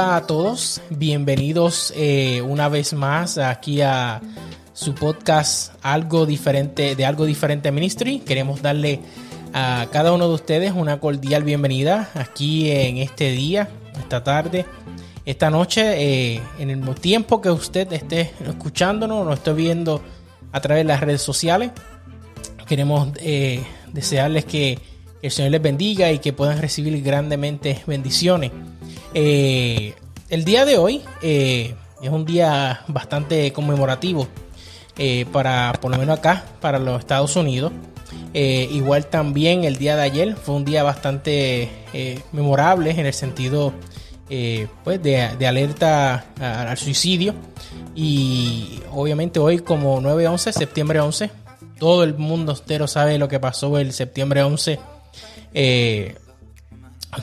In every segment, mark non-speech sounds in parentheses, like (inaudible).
Eh, a todos. Bienvenidos eh, una vez más aquí a su podcast Algo Diferente de Algo Diferente Ministry. Queremos darle a cada uno de ustedes una cordial bienvenida aquí en este día, esta tarde, esta noche, eh, en el tiempo que usted esté escuchándonos, lo esté viendo a través de las redes sociales. Queremos desearles que el Señor les bendiga y que puedan recibir grandemente bendiciones. Eh, el día de hoy eh, es un día bastante conmemorativo eh, para, por lo menos acá, para los Estados Unidos. igual también el día de ayer fue un día bastante memorable en el sentido pues de, alerta al suicidio. Y obviamente hoy como 9-11, septiembre 11, todo el mundo entero sabe lo que pasó el septiembre 11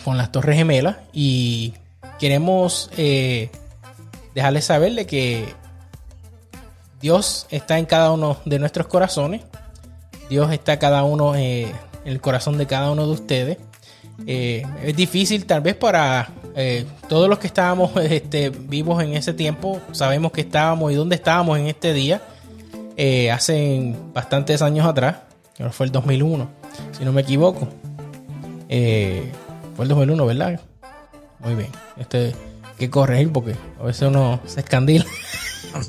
con las Torres Gemelas y queremos eh, dejarles saber de que Dios está en cada uno de nuestros corazones. Dios está cada uno eh, en el corazón de cada uno de ustedes. Eh, es difícil tal vez para todos los que estábamos (laughs) este, vivos en ese tiempo, sabemos que estábamos y dónde estábamos en este día, hace bastantes años atrás, fue el 2001, si no me equivoco. Fue el 2001, ¿verdad? Muy bien. Este, que corregir porque a veces uno se escandila. (laughs)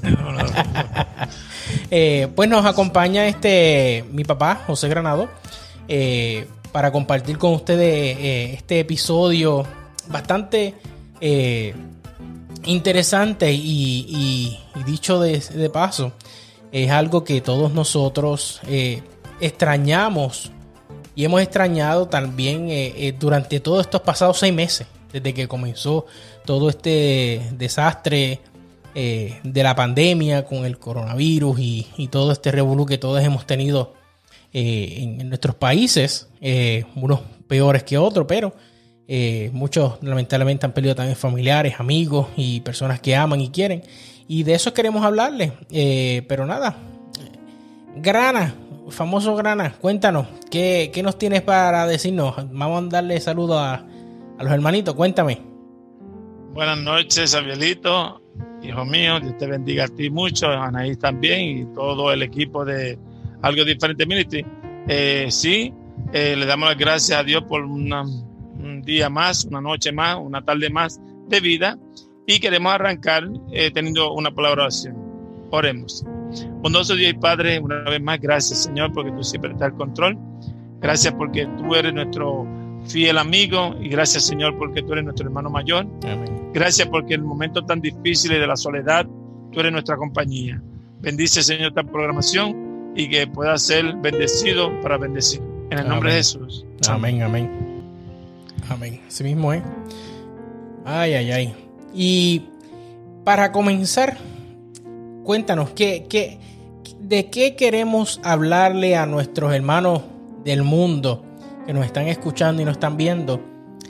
eh, pues nos acompaña este mi papá, José Granado, eh, para compartir con ustedes eh, este episodio bastante interesante y, dicho de, de, paso, es algo que todos nosotros extrañamos y hemos extrañado también eh, eh, durante todos estos pasados seis meses, desde que comenzó todo este desastre eh, de la pandemia con el coronavirus y, todo este revolú que todos hemos tenido en, nuestros países, unos peores que otros, pero muchos lamentablemente han perdido también familiares, amigos y personas que aman y quieren. Y de eso queremos hablarles. pero nada, Grana, famoso Grana, cuéntanos, ¿qué, nos tienes para decirnos? Vamos a darle saludos a, los hermanitos, cuéntame. Buenas noches, Abielito, hijo mío, Dios te bendiga a ti mucho, a Anaís también y todo el equipo de Algo Diferente Ministry. Eh, sí, eh, le damos las gracias a Dios por un día más, una noche más, una tarde más de vida y queremos arrancar eh, teniendo una palabra oración. Oremos. Bondoso Dios y Padre, una vez más, gracias Señor, porque tú siempre estás al control. Gracias porque tú eres nuestro fiel amigo y gracias Señor porque tú eres nuestro hermano mayor. Gracias porque en el momento tan difícil de la soledad, tú eres nuestra compañía. Bendice Señor esta programación y que pueda ser bendecido para bendecir. En el nombre de Jesús. Amén, amén. Amén. Así mismo es. Ay, ay, ay. Y para comenzar, cuéntanos, ¿qué, qué, ¿de qué queremos hablarle a nuestros hermanos del mundo que nos están escuchando y nos están viendo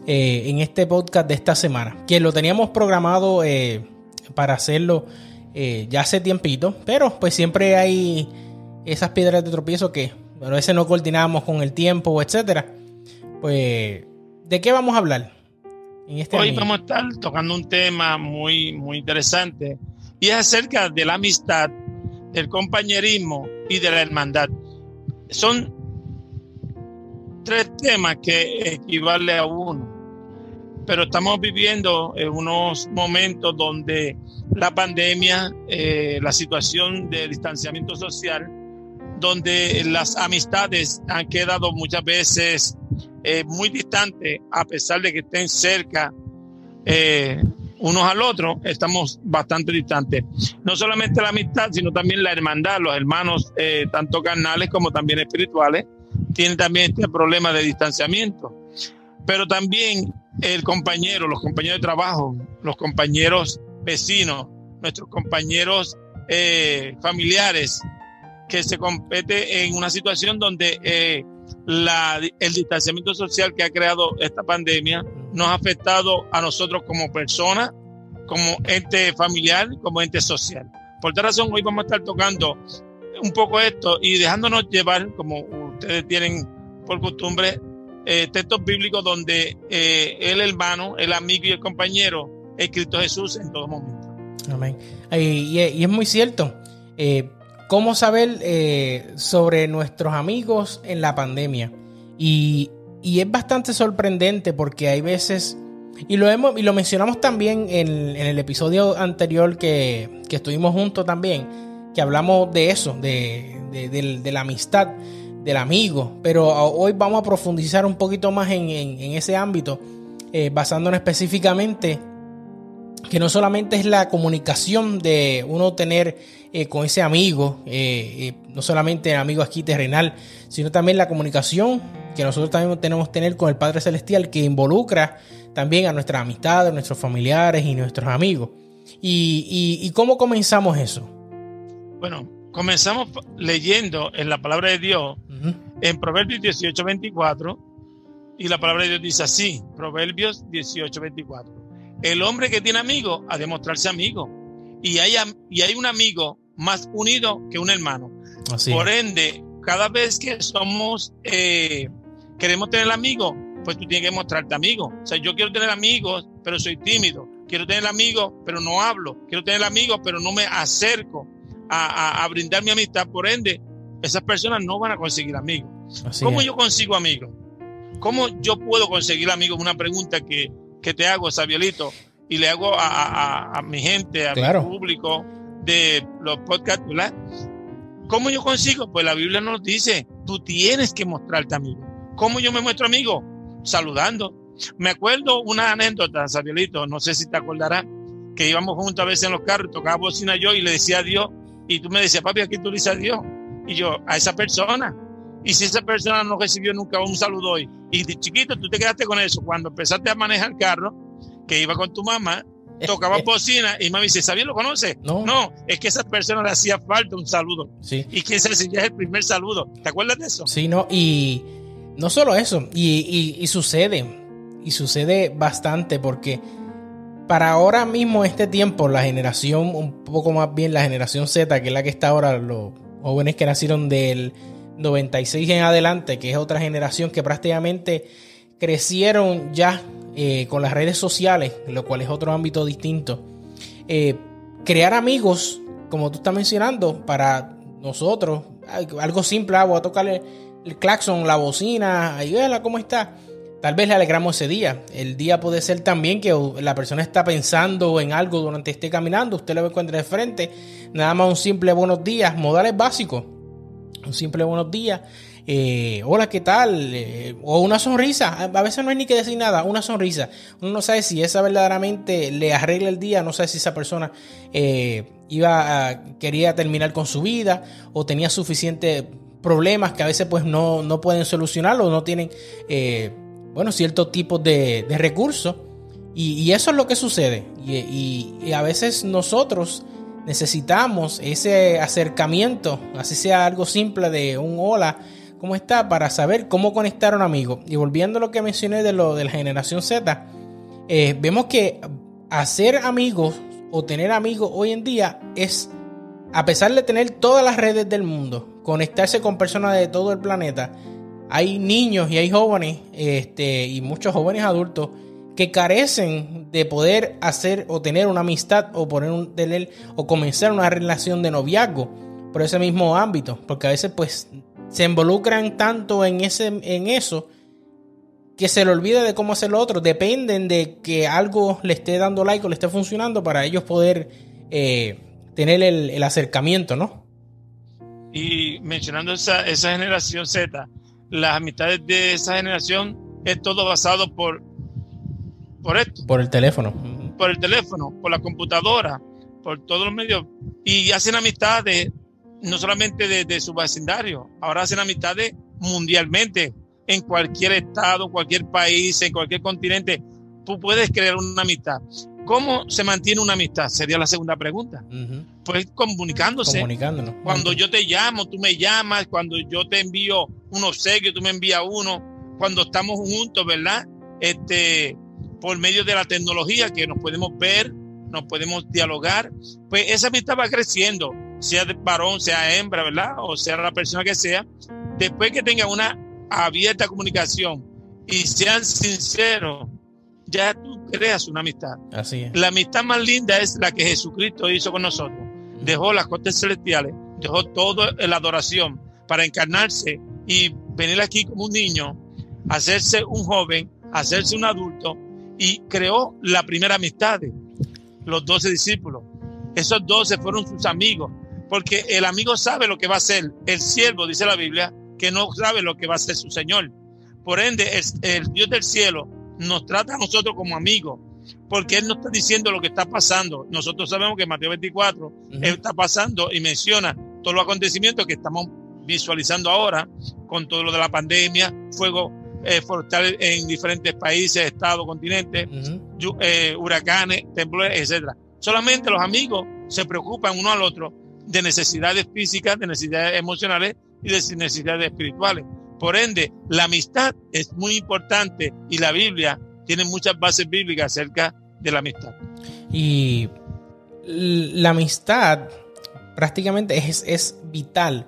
eh, en este podcast de esta semana? Que lo teníamos programado eh, para hacerlo eh, ya hace tiempito, pero pues siempre hay esas piedras de tropiezo que a veces no coordinamos con el tiempo, etcétera. Pues, ¿de qué vamos a hablar? En este Hoy vamos a estar tocando un tema muy, muy interesante y es acerca de la amistad, del compañerismo y de la hermandad. Son tres temas que equivalen a uno, pero estamos viviendo en unos momentos donde la pandemia, eh, la situación de distanciamiento social, donde las amistades han quedado muchas veces eh, muy distantes a pesar de que estén cerca eh, unos al otro, estamos bastante distantes. No solamente la amistad, sino también la hermandad, los hermanos, eh, tanto carnales como también espirituales, tienen también este problema de distanciamiento. Pero también el compañero, los compañeros de trabajo, los compañeros vecinos, nuestros compañeros eh, familiares, que se compete en una situación donde eh, el distanciamiento social que ha creado esta pandemia nos ha afectado a nosotros como personas, como ente familiar, como ente social. Por tal razón, hoy vamos a estar tocando un poco esto y dejándonos llevar, como ustedes tienen por costumbre, eh, textos bíblicos donde eh, el hermano, el amigo y el compañero es Cristo Jesús en todo momento. Amén. Y, es muy cierto. Eh, ¿Cómo saber sobre nuestros amigos en la pandemia? Y, es bastante sorprendente porque hay veces, y lo, hemos, y lo mencionamos también en, el episodio anterior que, estuvimos juntos también, que hablamos de eso, de, de la amistad del amigo, pero hoy vamos a profundizar un poquito más en, ese ámbito, eh, basándonos específicamente que no solamente es la comunicación de uno tener eh, con ese amigo, eh, no solamente amigo aquí terrenal, sino también la comunicación que nosotros también tenemos que tener con el Padre Celestial, que involucra también a nuestras amistades, nuestros familiares y nuestros amigos. ¿Y, y cómo comenzamos eso? Bueno, comenzamos leyendo en la palabra de Dios, en Proverbios 18, 24, y la palabra de Dios dice así, Proverbios 18, 24. El hombre que tiene amigo ha de mostrarse amigo, y hay, y hay un amigo más unido que un hermano. Por ende, cada vez que somos, eh, queremos tener amigos, pues tú tienes que mostrarte amigo. O sea, yo quiero tener amigos, pero soy tímido. Quiero tener amigos, pero no hablo. Quiero tener amigos, pero no me acerco a, brindar mi amistad, por ende, esas personas no van a conseguir amigos. ¿Cómo yo consigo amigos? ¿Cómo yo puedo conseguir amigos? Una pregunta que, te hago, Sabielito, y le hago a, mi gente, a mi público de los podcasts, ¿verdad? ¿Cómo yo consigo? Pues la Biblia nos dice, tú tienes que mostrarte amigo. ¿Cómo yo me muestro amigo? Saludando. Me acuerdo una anécdota, Sabielito, no sé si te acordarás, que íbamos juntos a veces en los carros, tocaba bocina yo y le decía a Dios, y tú me decías, papi, aquí tú le dices a Dios. Y yo, a esa persona. Y si esa persona no recibió nunca un saludo hoy, y de chiquito tú te quedaste con eso, cuando empezaste a manejar el carro, que iba con tu mamá, tocaba (laughs) bocina y mami dice, ¿sabía lo conoce? No. No, es que a esa persona le hacía falta un saludo. Sí. Y quién sabe si ya es el primer saludo. ¿Te acuerdas de eso? Sí, no, y no solo eso, y, y sucede, y sucede bastante porque para ahora mismo, este tiempo, la generación, un poco más bien la generación Z, que es la que está ahora, los jóvenes que nacieron del 96 en adelante, que es otra generación que prácticamente crecieron ya eh, con las redes sociales, lo cual es otro ámbito distinto. Eh, crear amigos, como tú estás mencionando, para nosotros, algo simple, ah, voy a tocarle el claxon, la bocina, ahí, ¿cómo está? Tal vez le alegramos ese día. El día puede ser también que la persona está pensando en algo durante esté caminando, usted lo encuentra de frente, nada más un simple buenos días, modales básicos. Un simple buenos días. Eh, hola, ¿qué tal? Eh, o una sonrisa. A veces no hay ni que decir nada, una sonrisa. Uno no sabe si esa verdaderamente le arregla el día, no sabe si esa persona eh, iba a, quería terminar con su vida o tenía suficientes problemas que a veces pues no, no pueden solucionarlo o no tienen bueno, ciertos tipos de, recursos. Y, eso es lo que sucede. Y, a veces nosotros necesitamos ese acercamiento, así sea algo simple de un hola, ¿cómo está? Para saber cómo conectar a un amigo. Y volviendo a lo que mencioné de lo de la generación Z, eh, vemos que hacer amigos o tener amigos hoy en día es, a pesar de tener todas las redes del mundo, conectarse con personas de todo el planeta, hay niños y hay jóvenes este, y muchos jóvenes adultos que carecen de poder hacer o tener una amistad o poner un tener, o comenzar una relación de noviazgo por ese mismo ámbito, porque a veces pues se involucran tanto en ese en eso que se le olvida de cómo hacer lo otro, dependen de que algo le esté dando like o le esté funcionando para ellos poder eh, tener el, acercamiento, ¿no? Y mencionando esa, esa generación Z, las amistades de esa generación es todo basado por, por esto. Por el teléfono. Por el teléfono, por la computadora, por todos los medios. Y hacen amistades no solamente de, su vecindario, ahora hacen amistades mundialmente, en cualquier estado, cualquier país, en cualquier continente. Tú puedes crear una amistad. ¿Cómo se mantiene una amistad? Sería la segunda pregunta. Pues comunicándose. Comunicándonos. Cuando yo te llamo, tú me llamas. Cuando yo te envío un obsequio, tú me envías uno. Cuando estamos juntos, ¿verdad? Este, por medio de la tecnología que nos podemos ver, nos podemos dialogar, pues esa amistad va creciendo, sea de varón, sea hembra, ¿verdad? O sea la persona que sea. Después que tenga una abierta comunicación y sean sinceros, ya tú creas una amistad. Así es. La amistad más linda es la que Jesucristo hizo con nosotros. Dejó las cortes celestiales, dejó toda la adoración para encarnarse y venir aquí como un niño, hacerse un joven, hacerse un adulto y creó la primera amistad, los doce discípulos. Esos doce fueron sus amigos, porque el amigo sabe lo que va a hacer. El siervo, dice la Biblia, que no sabe lo que va a hacer su Señor. Por ende, el, Dios del cielo nos trata a nosotros como amigos, porque Él nos está diciendo lo que está pasando. Nosotros sabemos que en Mateo 24 Él está pasando y menciona todos los acontecimientos que estamos visualizando ahora, con todo lo de la pandemia, fuego eh, forestal en diferentes países, estados, continentes, eh, huracanes, temblores, etcétera. Solamente los amigos se preocupan uno al otro de necesidades físicas, de necesidades emocionales y de necesidades espirituales. Por ende, la amistad es muy importante y la Biblia tiene muchas bases bíblicas acerca de la amistad. Y la amistad prácticamente es, vital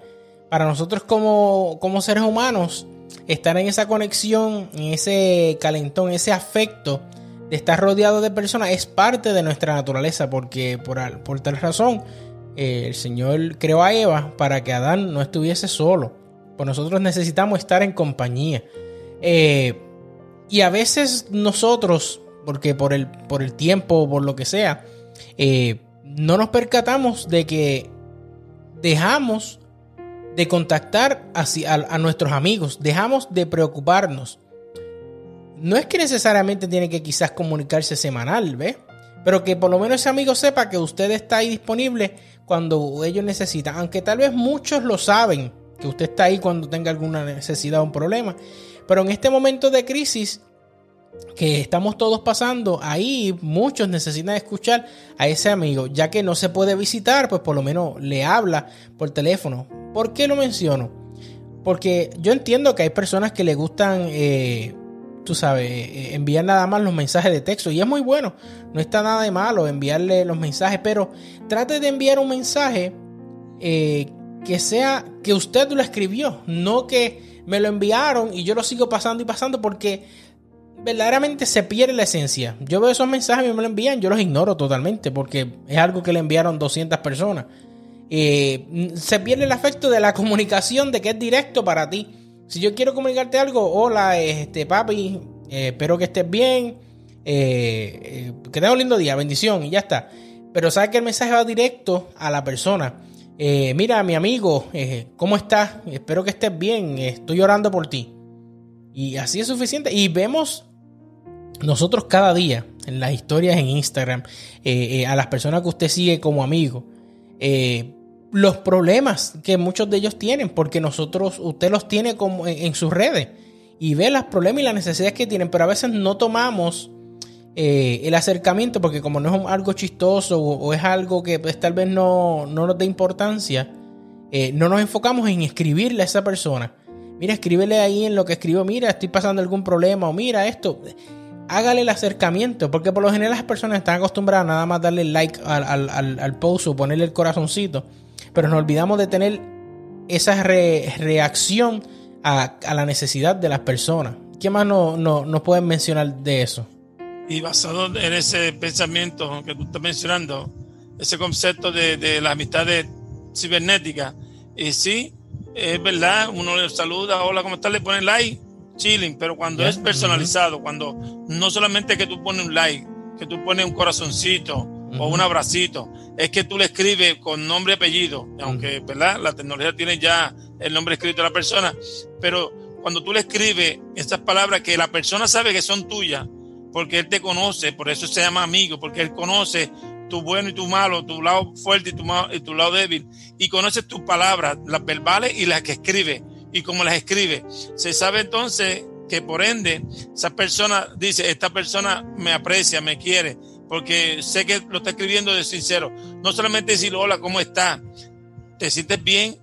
para nosotros como, como, seres humanos. Estar en esa conexión, en ese calentón, ese afecto de estar rodeado de personas es parte de nuestra naturaleza porque por, por tal razón eh, el Señor creó a Eva para que Adán no estuviese solo. Nosotros necesitamos estar en compañía. Eh, y a veces nosotros, porque por el, por el tiempo o por lo que sea, eh, no nos percatamos de que dejamos de contactar a, a, nuestros amigos, dejamos de preocuparnos. No es que necesariamente tiene que quizás comunicarse semanal, ¿ves? Pero que por lo menos ese amigo sepa que usted está ahí disponible cuando ellos necesitan. Aunque tal vez muchos lo saben, que usted está ahí cuando tenga alguna necesidad o un problema. Pero en este momento de crisis que estamos todos pasando, ahí muchos necesitan escuchar a ese amigo, ya que no se puede visitar, pues por lo menos le habla por teléfono. ¿Por qué lo menciono? Porque yo entiendo que hay personas que le gustan, eh, tú sabes, eh, enviar nada más los mensajes de texto y es muy bueno, no está nada de malo enviarle los mensajes, pero trate de enviar un mensaje eh, que sea que usted lo escribió, no que me lo enviaron y yo lo sigo pasando y pasando porque verdaderamente se pierde la esencia. Yo veo esos mensajes y me lo envían, yo los ignoro totalmente porque es algo que le enviaron 200 personas. Eh, se pierde el afecto de la comunicación de que es directo para ti. Si yo quiero comunicarte algo, hola, este papi, eh, espero que estés bien, eh, que tengas un lindo día, bendición y ya está. Pero sabe que el mensaje va directo a la persona. Eh, mira, mi amigo, eh, ¿cómo estás? Espero que estés bien, estoy orando por ti. Y así es suficiente. Y vemos nosotros cada día en las historias en Instagram, eh, a las personas que usted sigue como amigo, los problemas que muchos de ellos tienen, porque nosotros, usted los tiene como en sus redes y ve los problemas y las necesidades que tienen, pero a veces no tomamos eh, el acercamiento, porque como no es algo chistoso o, es algo que pues, tal vez no, no nos dé importancia, eh, no nos enfocamos en escribirle a esa persona. Mira, escríbele ahí en lo que escribo, mira, estoy pasando algún problema o mira esto. Hágale el acercamiento, porque por lo general las personas están acostumbradas a nada más darle like al, al, post o ponerle el corazoncito, pero nos olvidamos de tener esa reacción a, la necesidad de las personas. ¿Qué más nos no, pueden mencionar de eso? Y basado en ese pensamiento que tú estás mencionando, ese concepto de, de la amistad cibernética, y sí, es verdad, uno le saluda, hola, ¿cómo estás? Le pone like, chilling, pero cuando es personalizado, cuando no solamente que tú pones un like, que tú pones un corazoncito o un abracito, es que tú le escribes con nombre y apellido, aunque, ¿verdad? La tecnología tiene ya el nombre escrito de la persona, pero cuando tú le escribes esas palabras que la persona sabe que son tuyas, porque Él te conoce, por eso se llama amigo, porque Él conoce tu bueno y tu malo, tu lado fuerte y tu, y tu lado débil, y conoce tus palabras, las verbales y las que escribe, y cómo las escribe. Se sabe entonces que por ende esa persona dice, esta persona me aprecia, me quiere, porque sé que lo está escribiendo de sincero. No solamente decir, hola, ¿cómo está? ¿Te sientes bien?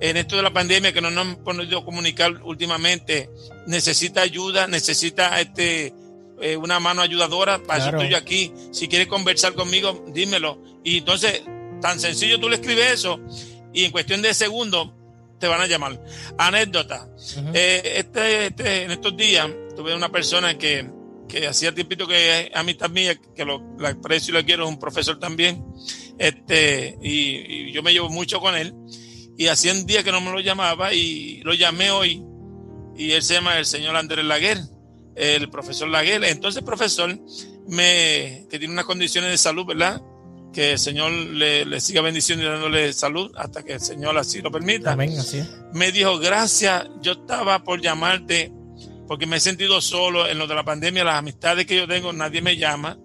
En esto de la pandemia que no nos hemos podido comunicar últimamente, necesita ayuda, necesita este eh, una mano ayudadora, para eso estoy aquí. Si quieres conversar conmigo, dímelo. Y entonces, tan sencillo tú le escribes eso y en cuestión de segundos te van a llamar. Anécdota. Eh, este, este, en estos días tuve una persona que, que hacía tiempito que es amistad mía, que lo, la aprecio y lo quiero, es un profesor también, este, y, yo me llevo mucho con él, y hacía un día que no me lo llamaba y lo llamé hoy, y él se llama el señor Andrés Laguer, el profesor Laguer. Entonces, profesor, me, que tiene unas condiciones de salud, ¿verdad? Que el Señor le, siga bendiciendo y dándole salud hasta que el Señor así lo permita. Amén, así Me dijo, gracias, yo estaba por llamarte porque me he sentido solo en lo de la pandemia, las amistades que yo tengo, nadie me llama.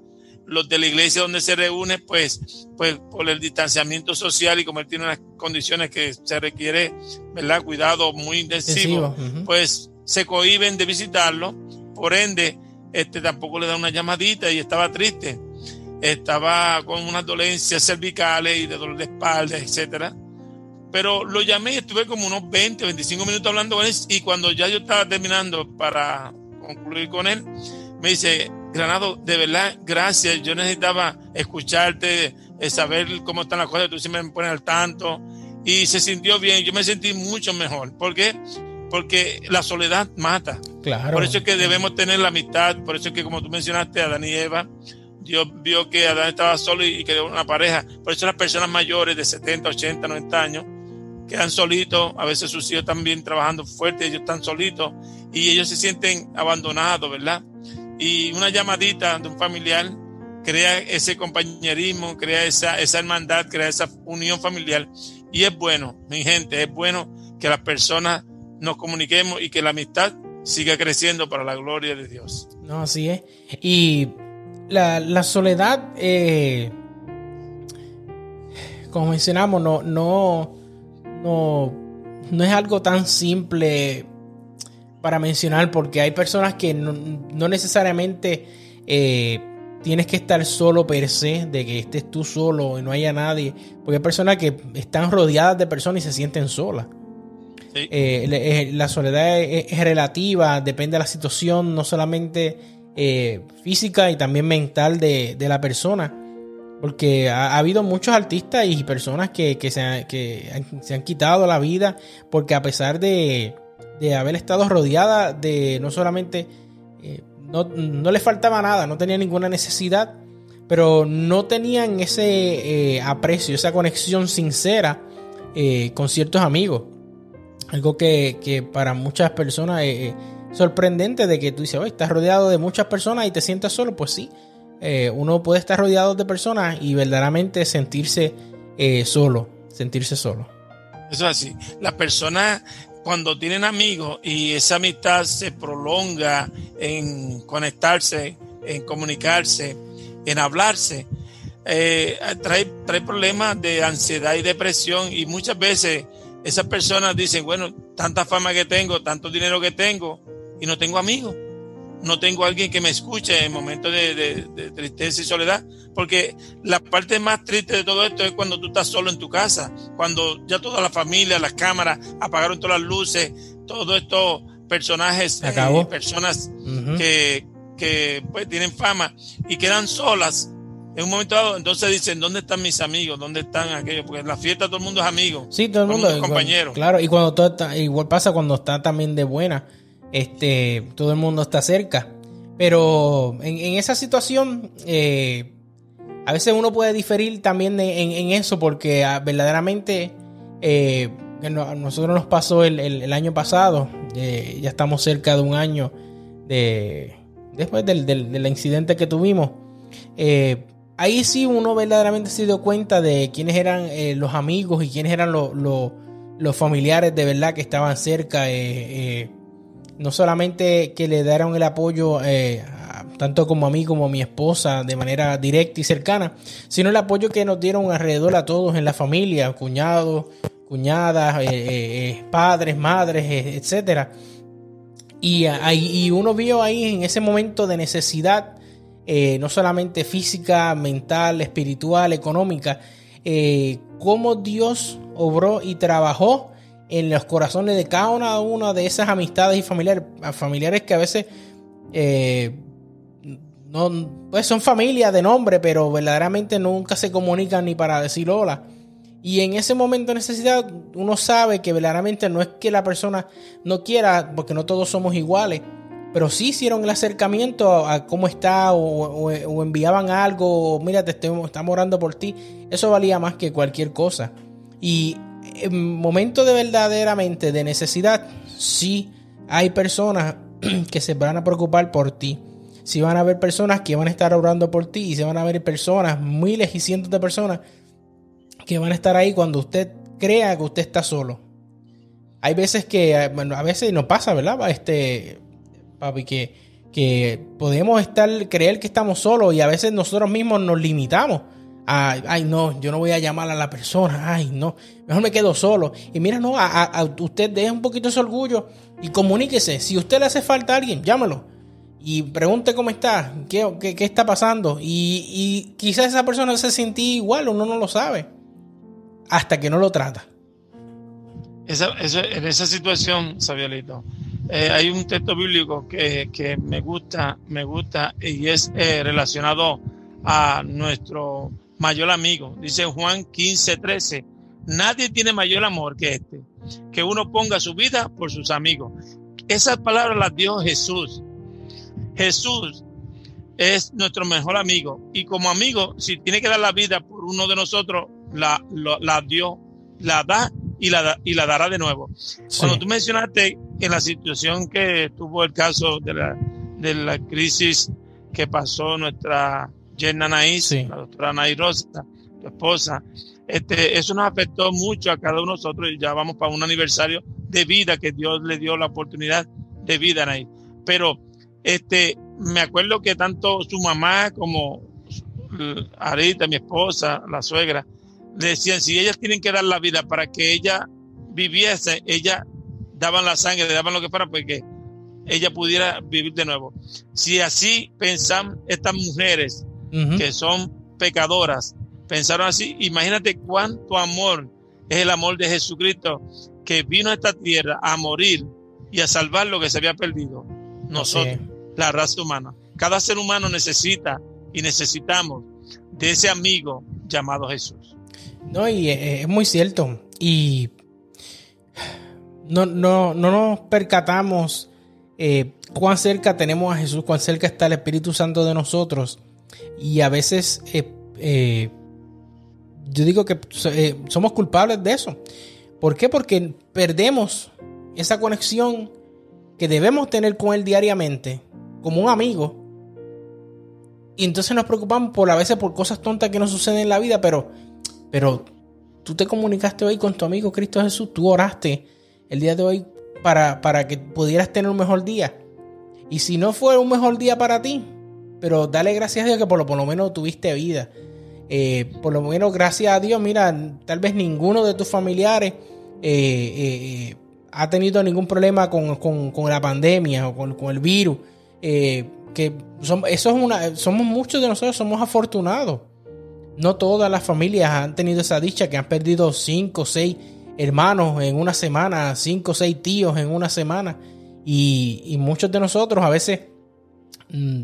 Los de la iglesia donde se reúne, pues, pues por el distanciamiento social y como él tiene unas condiciones que se requiere, ¿verdad? Cuidado muy intensivo, pues se cohiben de visitarlo. Por ende, este tampoco le da una llamadita y estaba triste. Estaba con unas dolencias cervicales y de dolor de espalda, etcétera pero lo llamé y estuve como unos 20, 25 minutos hablando con él y cuando ya yo estaba terminando para concluir con él, me dice, Granado, de verdad, gracias, yo necesitaba escucharte, eh, saber cómo están las cosas, tú siempre me pones al tanto y se sintió bien, yo me sentí mucho mejor. ¿Por qué? Porque la soledad mata. Por eso es que debemos tener la amistad, por eso es que como tú mencionaste Adán y Eva, Dios vio que Adán estaba solo y, creó una pareja. Por eso las personas mayores de 70, 80, 90 años quedan solitos, a veces sus hijos también trabajando fuerte, ellos están solitos y ellos se sienten abandonados, ¿verdad? Y una llamadita de un familiar crea ese compañerismo, crea esa, esa hermandad, crea esa unión familiar. Y es bueno, mi gente, es bueno que las personas nos comuniquemos y que la amistad siga creciendo para la gloria de Dios. No, así es. Y la, soledad, eh, como mencionamos, no, no, no, no es algo tan simple para mencionar porque hay personas que no, necesariamente eh, tienes que estar solo per se, de que estés tú solo y no haya nadie, porque hay personas que están rodeadas de personas y se sienten solas. Eh, eh, la soledad es, relativa, depende de la situación, no solamente física y también mental de, de la persona. Porque ha, habido muchos artistas y personas que, se, que se, han quitado la vida porque a pesar de, haber estado rodeada de no solamente... Eh, no, no les faltaba nada, no tenía ninguna necesidad, pero no tenían ese eh, aprecio, esa conexión sincera eh, con ciertos amigos. Algo que, para muchas personas es sorprendente de que tú dices, oye, estás rodeado de muchas personas y te sientes solo. Pues sí, eh, uno puede estar rodeado de personas y verdaderamente sentirse eh, solo, sentirse solo. Eso es así. Las personas cuando tienen amigos y esa amistad se prolonga en conectarse, en comunicarse, en hablarse, eh, trae, trae problemas de ansiedad y depresión y muchas veces esas personas dicen, bueno, tanta fama que tengo, tanto dinero que tengo y no tengo amigos. No tengo alguien que me escuche en momentos de, tristeza y soledad, porque la parte más triste de todo esto es cuando tú estás solo en tu casa, cuando ya toda la familia, las cámaras, apagaron todas las luces, todos estos personajes, eh, personas que, que pues, tienen fama y quedan solas en un momento dado, entonces dicen, ¿dónde están mis amigos? ¿Dónde están aquellos? Porque en la fiesta todo el mundo es amigo. Sí, todo el mundo, es compañero. Claro, y cuando todo está, igual pasa cuando está también de buena este, todo el mundo está cerca. Pero en, esa situación, eh, a veces uno puede diferir también en, eso porque ah, verdaderamente eh, a nosotros nos pasó el, año pasado, eh, ya estamos cerca de un año de, después del, incidente que tuvimos. Ahí sí uno verdaderamente se dio cuenta de quiénes eran los amigos y quiénes eran los familiares de verdad que estaban cerca no solamente que le dieron el apoyo eh, tanto como a mí como a mi esposa de manera directa y cercana, sino el apoyo que nos dieron alrededor a todos en la familia, cuñados, cuñadas, eh, eh, padres, madres, etcétera. Y, y, uno vio ahí en ese momento de necesidad, no solamente física, mental, espiritual, económica, cómo Dios obró y trabajó en los corazones de cada una de esas amistades y familiares, familiares que a veces eh, no, pues son familias de nombre, pero verdaderamente nunca se comunican ni para decir hola. Y en ese momento de necesidad uno sabe que verdaderamente no es que la persona no quiera, porque no todos somos iguales, pero sí hicieron el acercamiento a, cómo está o, enviaban algo, mira, te estoy, estamos orando por ti. Eso valía más que cualquier cosa. Y en momentos de verdaderamente de necesidad, sí hay personas (clears throat) que se van a preocupar por ti. Sí van a haber personas que van a estar orando por ti y se van a ver personas, miles y cientos de personas que van a estar ahí cuando usted crea que usted está solo. Hay veces que, bueno, a veces nos pasa, ¿verdad? Este, papi, que, que podemos estar, creer que estamos solos y a veces nosotros mismos nos limitamos. A, ay, no, yo no voy a llamar a la persona, ay, no, mejor me quedo solo. Y mira, no, a, usted deje un poquito ese orgullo y comuníquese. Si a usted le hace falta a alguien, llámalo y pregunte cómo está, qué, qué, está pasando. Y, y, quizás esa persona se siente igual, uno no lo sabe, hasta que no lo trata. Esa, en esa situación, Sabielito, eh, hay un texto bíblico que, me gusta, me gusta y es eh, relacionado a nuestro mayor amigo. Dice Juan 15, 13. Nadie tiene mayor amor que este, que uno ponga su vida por sus amigos. Esas palabras las dio Jesús. Jesús es nuestro mejor amigo y como amigo, si tiene que dar la vida por uno de nosotros, la, la dio, la da y la, y la dará de nuevo. Cuando tú mencionaste en la situación que tuvo el caso de la, de la crisis que pasó nuestra yerna Anaís, la doctora Anaís Rosa, tu esposa, este, eso nos afectó mucho a cada uno de nosotros y ya vamos para un aniversario de vida que Dios le dio la oportunidad de vida a Anaís. Pero este, me acuerdo que tanto su mamá como Arita, mi esposa, la suegra, decían, si ellas tienen que dar la vida para que ella viviese, ella daban la sangre, daban lo que fuera, porque ella pudiera vivir de nuevo. Si así pensan estas mujeres que son pecadoras, pensaron así, imagínate cuánto amor es el amor de Jesucristo que vino a esta tierra a morir y a salvar lo que se había perdido. Nosotros, la raza humana. Cada ser humano necesita y necesitamos de ese amigo llamado Jesús. No, y es muy cierto. Y no, no, no nos percatamos eh, cuán cerca tenemos a Jesús, cuán cerca está el Espíritu Santo de nosotros. Y a veces eh, eh, yo digo que somos culpables de eso. ¿Por qué? Porque perdemos esa conexión que debemos tener con Él diariamente, como un amigo. Y entonces nos preocupamos por a veces por cosas tontas que nos suceden en la vida, pero pero tú te comunicaste hoy con tu amigo Cristo Jesús, tú oraste el día de hoy para, para que pudieras tener un mejor día. Y si no fue un mejor día para ti, pero dale gracias a Dios que por lo, por lo menos tuviste vida. Eh, por lo menos gracias a Dios, mira, tal vez ninguno de tus familiares eh, eh, ha tenido ningún problema con, la pandemia o con, el virus. que eso es una, somos muchos de nosotros, somos afortunados no todas las familias han tenido esa dicha que han perdido cinco o seis hermanos en una semana, cinco o seis tíos en una semana. Y, muchos de nosotros a veces mm,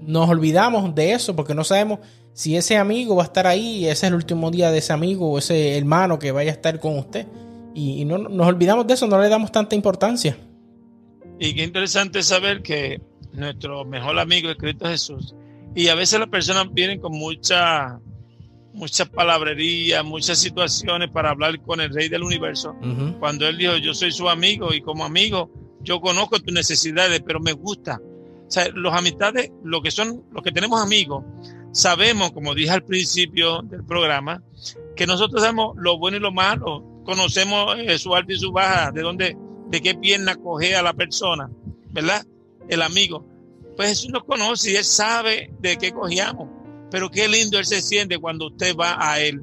nos olvidamos de eso porque no sabemos si ese amigo va a estar ahí, ese es el último día de ese amigo o ese hermano que vaya a estar con usted. Y, no nos olvidamos de eso, no le damos tanta importancia. Y qué interesante saber que nuestro mejor amigo es Cristo Jesús. Y a veces las personas vienen con mucha muchas palabrerías, muchas situaciones para hablar con el rey del universo. Cuando él dijo, yo soy su amigo y como amigo, yo conozco tus necesidades, pero me gusta. O sea, los amistades, lo que son, los que tenemos amigos, sabemos, como dije al principio del programa, que nosotros sabemos lo bueno y lo malo, conocemos eh, su alta y su baja, de dónde, de qué pierna coge a la persona, ¿verdad? El amigo. Pues Jesús nos conoce y él sabe de qué cogíamos. Pero qué lindo Él se siente cuando usted va a Él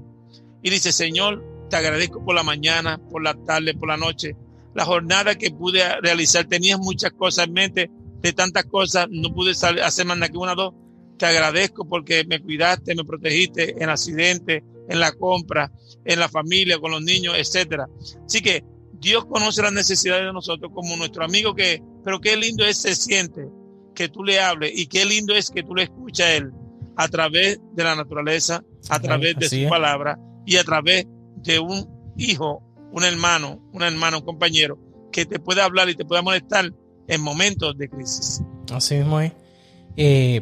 y dice, Señor, te agradezco por la mañana, por la tarde, por la noche. La jornada que pude realizar, tenía muchas cosas en mente, de tantas cosas, no pude hacer más nada que una o dos. Te agradezco porque me cuidaste, me protegiste en accidentes, en la compra, en la familia, con los niños, etcétera. Así que Dios conoce las necesidades de nosotros como nuestro amigo que, pero qué lindo es se siente que tú le hables y qué lindo es que tú le escuches a él a través de la naturaleza, a través de su palabra y a través de un hijo, un hermano, un hermano, un compañero que te pueda hablar y te pueda molestar en momentos de crisis. Así mismo es. Eh,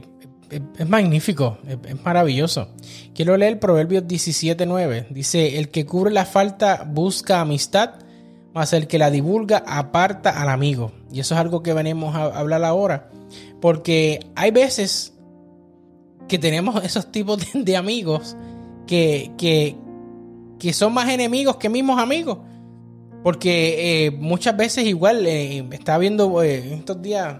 es magnífico, es, maravilloso. Quiero leer Proverbios 17.9. Dice, el que cubre la falta busca amistad, mas el que la divulga aparta al amigo. Y eso es algo que venimos a hablar ahora. Porque hay veces que tenemos esos tipos de, amigos que, que, son más enemigos que mismos amigos. Porque eh, muchas veces igual, eh, estaba viendo eh, estos días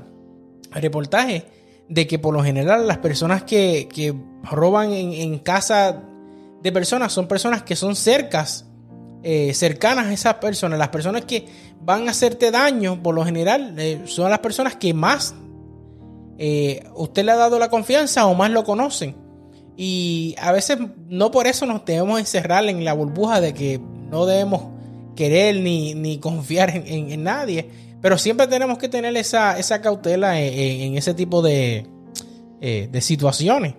reportajes de que por lo general las personas que, roban en, casa de personas son personas que son cercas, eh, cercanas a esas personas. Las personas que van a hacerte daño, por lo general, son las personas que más eh, usted le ha dado la confianza o más lo conocen. Y a veces no por eso nos debemos encerrar en la burbuja de que no debemos querer ni, (laughs) confiar en nadie pero siempre tenemos que tener esa, cautela en, ese tipo de, eh, de, situaciones.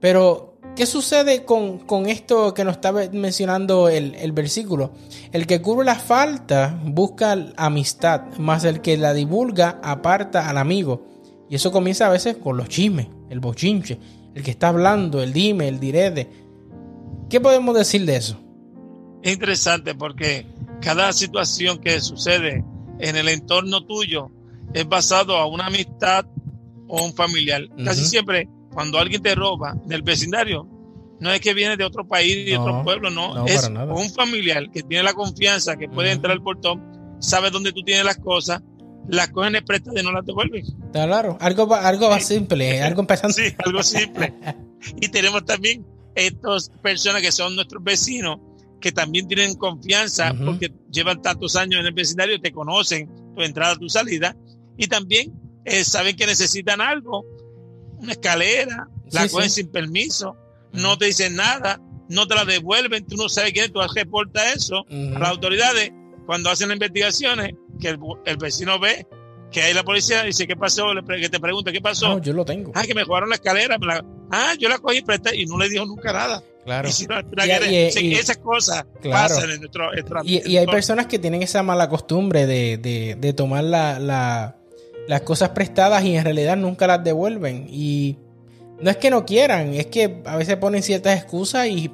Pero, ¿qué sucede con, esto que nos está mencionando el, versículo? El que cubre la falta busca amistad, más el que la divulga aparta al amigo. Y eso comienza a veces con los chismes, el bochinche, el que está hablando, el dime, el direde. ¿Qué podemos decir de eso? Es interesante porque cada situación que sucede en el entorno tuyo es basado a una amistad o un familiar. Casi siempre, cuando alguien te roba del vecindario, no es que viene de otro país y otro pueblo, no, es un familiar que tiene la confianza, que puede entrar al portón, sabe dónde tú tienes las cosas, las cogen de prestas y no las devuelven. Claro, algo, algo más simple, algo empezando. Sí, algo simple. (laughs) y tenemos también estas personas que son nuestros vecinos, que también tienen confianza porque llevan tantos años en el vecindario, te conocen tu entrada, tu salida, y también eh, saben que necesitan algo, una escalera, la cogen sin permiso, no te dicen nada, no te la devuelven, tú no sabes quién, tú reportas eso a las autoridades cuando hacen las investigaciones, que el, vecino ve que hay la policía dice, ¿qué pasó? que te pregunta, ¿qué pasó? No, yo lo tengo. Ah, que me jugaron la escalera. ah, yo la cogí y no le dijo nunca nada. Claro. Y, esas cosas pasan en nuestro, y, hay personas que tienen esa mala costumbre de, tomar las cosas prestadas y en realidad nunca las devuelven. Y no es que no quieran, es que a veces ponen ciertas excusas y.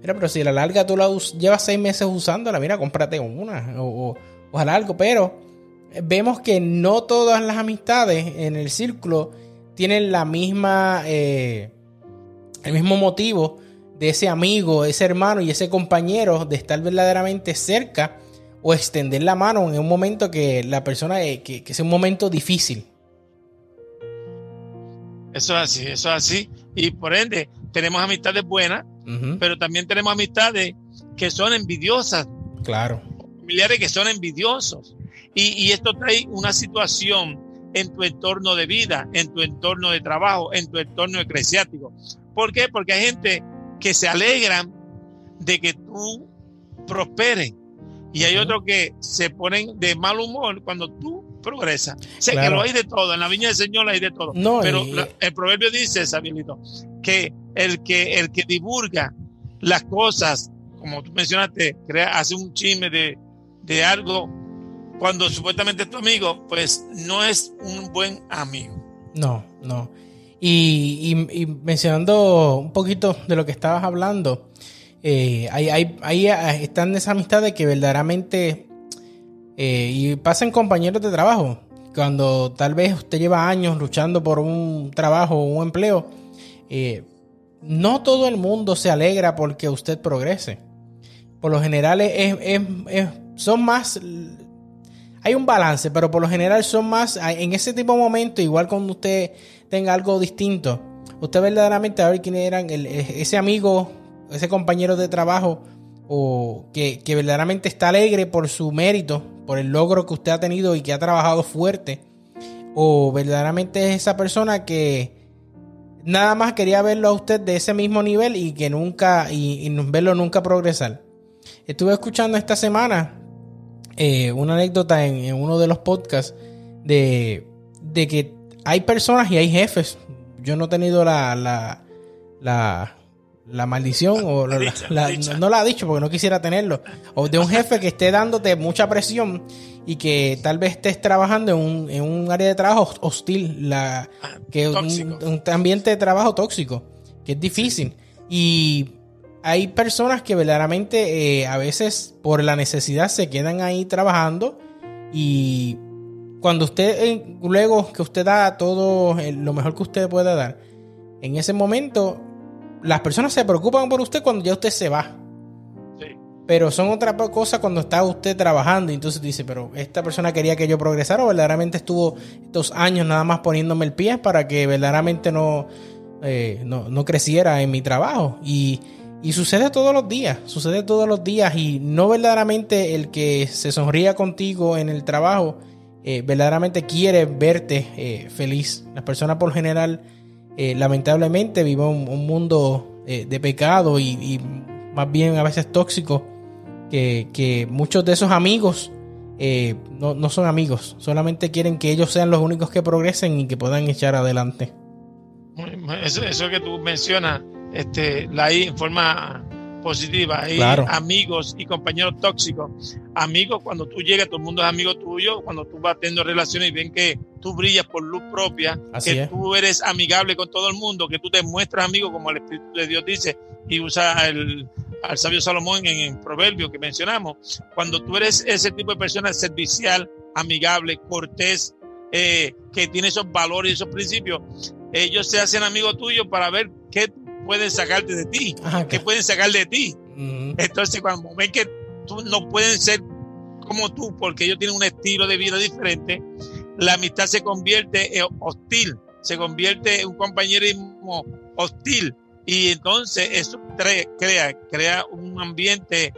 Mira, pero si a la larga tú la llevas seis meses usándola, mira, cómprate una o, o, algo. Pero vemos que no todas las amistades en el círculo tienen la misma. Eh, el mismo motivo de ese amigo, ese hermano y ese compañero de estar verdaderamente cerca o extender la mano en un momento que la persona, eh, que, que es un momento difícil. Eso es así, eso es así. Y por ende, tenemos amistades buenas, pero también tenemos amistades que son envidiosas. Claro. Familiares que son envidiosos. Y, y esto trae una situación en tu entorno de vida, en tu entorno de trabajo, en tu entorno eclesiástico. ¿Por qué? Porque hay gente que se alegran de que tú prosperes. Y hay otros que se ponen de mal humor cuando tú progresas. Sé que lo hay de todo, en la viña del Señor hay de todo. Pero el proverbio dice, Sabielito, que el que el que divulga las cosas, como tú mencionaste, crea, hace un chisme de, de algo cuando supuestamente es tu amigo, pues no es un buen amigo. No, no. Y, mencionando un poquito de lo que estabas hablando, eh, ahí, están esas amistades que verdaderamente eh, y pasan compañeros de trabajo. Cuando tal vez usted lleva años luchando por un trabajo o un empleo, eh, no todo el mundo se alegra porque usted progrese. Por lo general son más hay un balance, pero por lo general son más, en ese tipo de momentos, igual cuando usted tenga algo distinto, usted verdaderamente a ver quién eran ese amigo, ese compañero de trabajo, o que, verdaderamente está alegre por su mérito, por el logro que usted ha tenido y que ha trabajado fuerte, o verdaderamente es esa persona que nada más quería verlo a usted de ese mismo nivel y que nunca, y verlo nunca progresar. Estuve escuchando esta semana eh, una anécdota en, uno de los podcasts de, que hay personas y hay jefes. Yo no he tenido la, la, la maldición o no la ha dicho porque no quisiera tenerlo o de un jefe que esté dándote mucha presión y que tal vez estés trabajando en un, en un área de trabajo hostil la ah, que un, un, ambiente de trabajo tóxico que es difícil. Y hay personas que verdaderamente eh, a veces por la necesidad se quedan ahí trabajando y cuando usted eh, luego que usted da todo eh, lo mejor que usted pueda dar en ese momento las personas se preocupan por usted cuando ya usted se va. Pero son otra cosa cuando está usted trabajando y entonces dice, pero esta persona quería que yo progresara o verdaderamente estuvo estos años nada más poniéndome el pie para que verdaderamente no, eh, no, creciera en mi trabajo. Y, sucede todos los días, sucede todos los días y no verdaderamente el que se sonría contigo en el trabajo, eh, verdaderamente quiere verte eh, feliz. Las personas por general eh, lamentablemente vive un, mundo eh, de pecado y, más bien a veces tóxico, que, muchos de esos amigos eh, no, son amigos, solamente quieren que ellos sean los únicos que progresen y que puedan echar adelante. Eso, eso que tú mencionas, este, la en forma positiva, hay amigos y compañeros tóxicos. Amigos, cuando tú llegas, todo el mundo es amigo tuyo, cuando tú vas teniendo relaciones y ven que tú brillas por luz propia, que tú eres amigable con todo el mundo, que tú te muestras amigo como el Espíritu de Dios dice y usa el, al sabio Salomón en el proverbio que mencionamos. Cuando tú eres ese tipo de persona servicial, amigable, cortés, eh, que tiene esos valores y esos principios, ellos se hacen amigos tuyos para ver qué pueden sacarte de ti, que pueden sacar de ti. Entonces, cuando ven que tú no pueden ser como tú, porque ellos tienen un estilo de vida diferente, la amistad se convierte en hostil, se convierte en un compañerismo hostil. Y entonces eso crea, crea un ambiente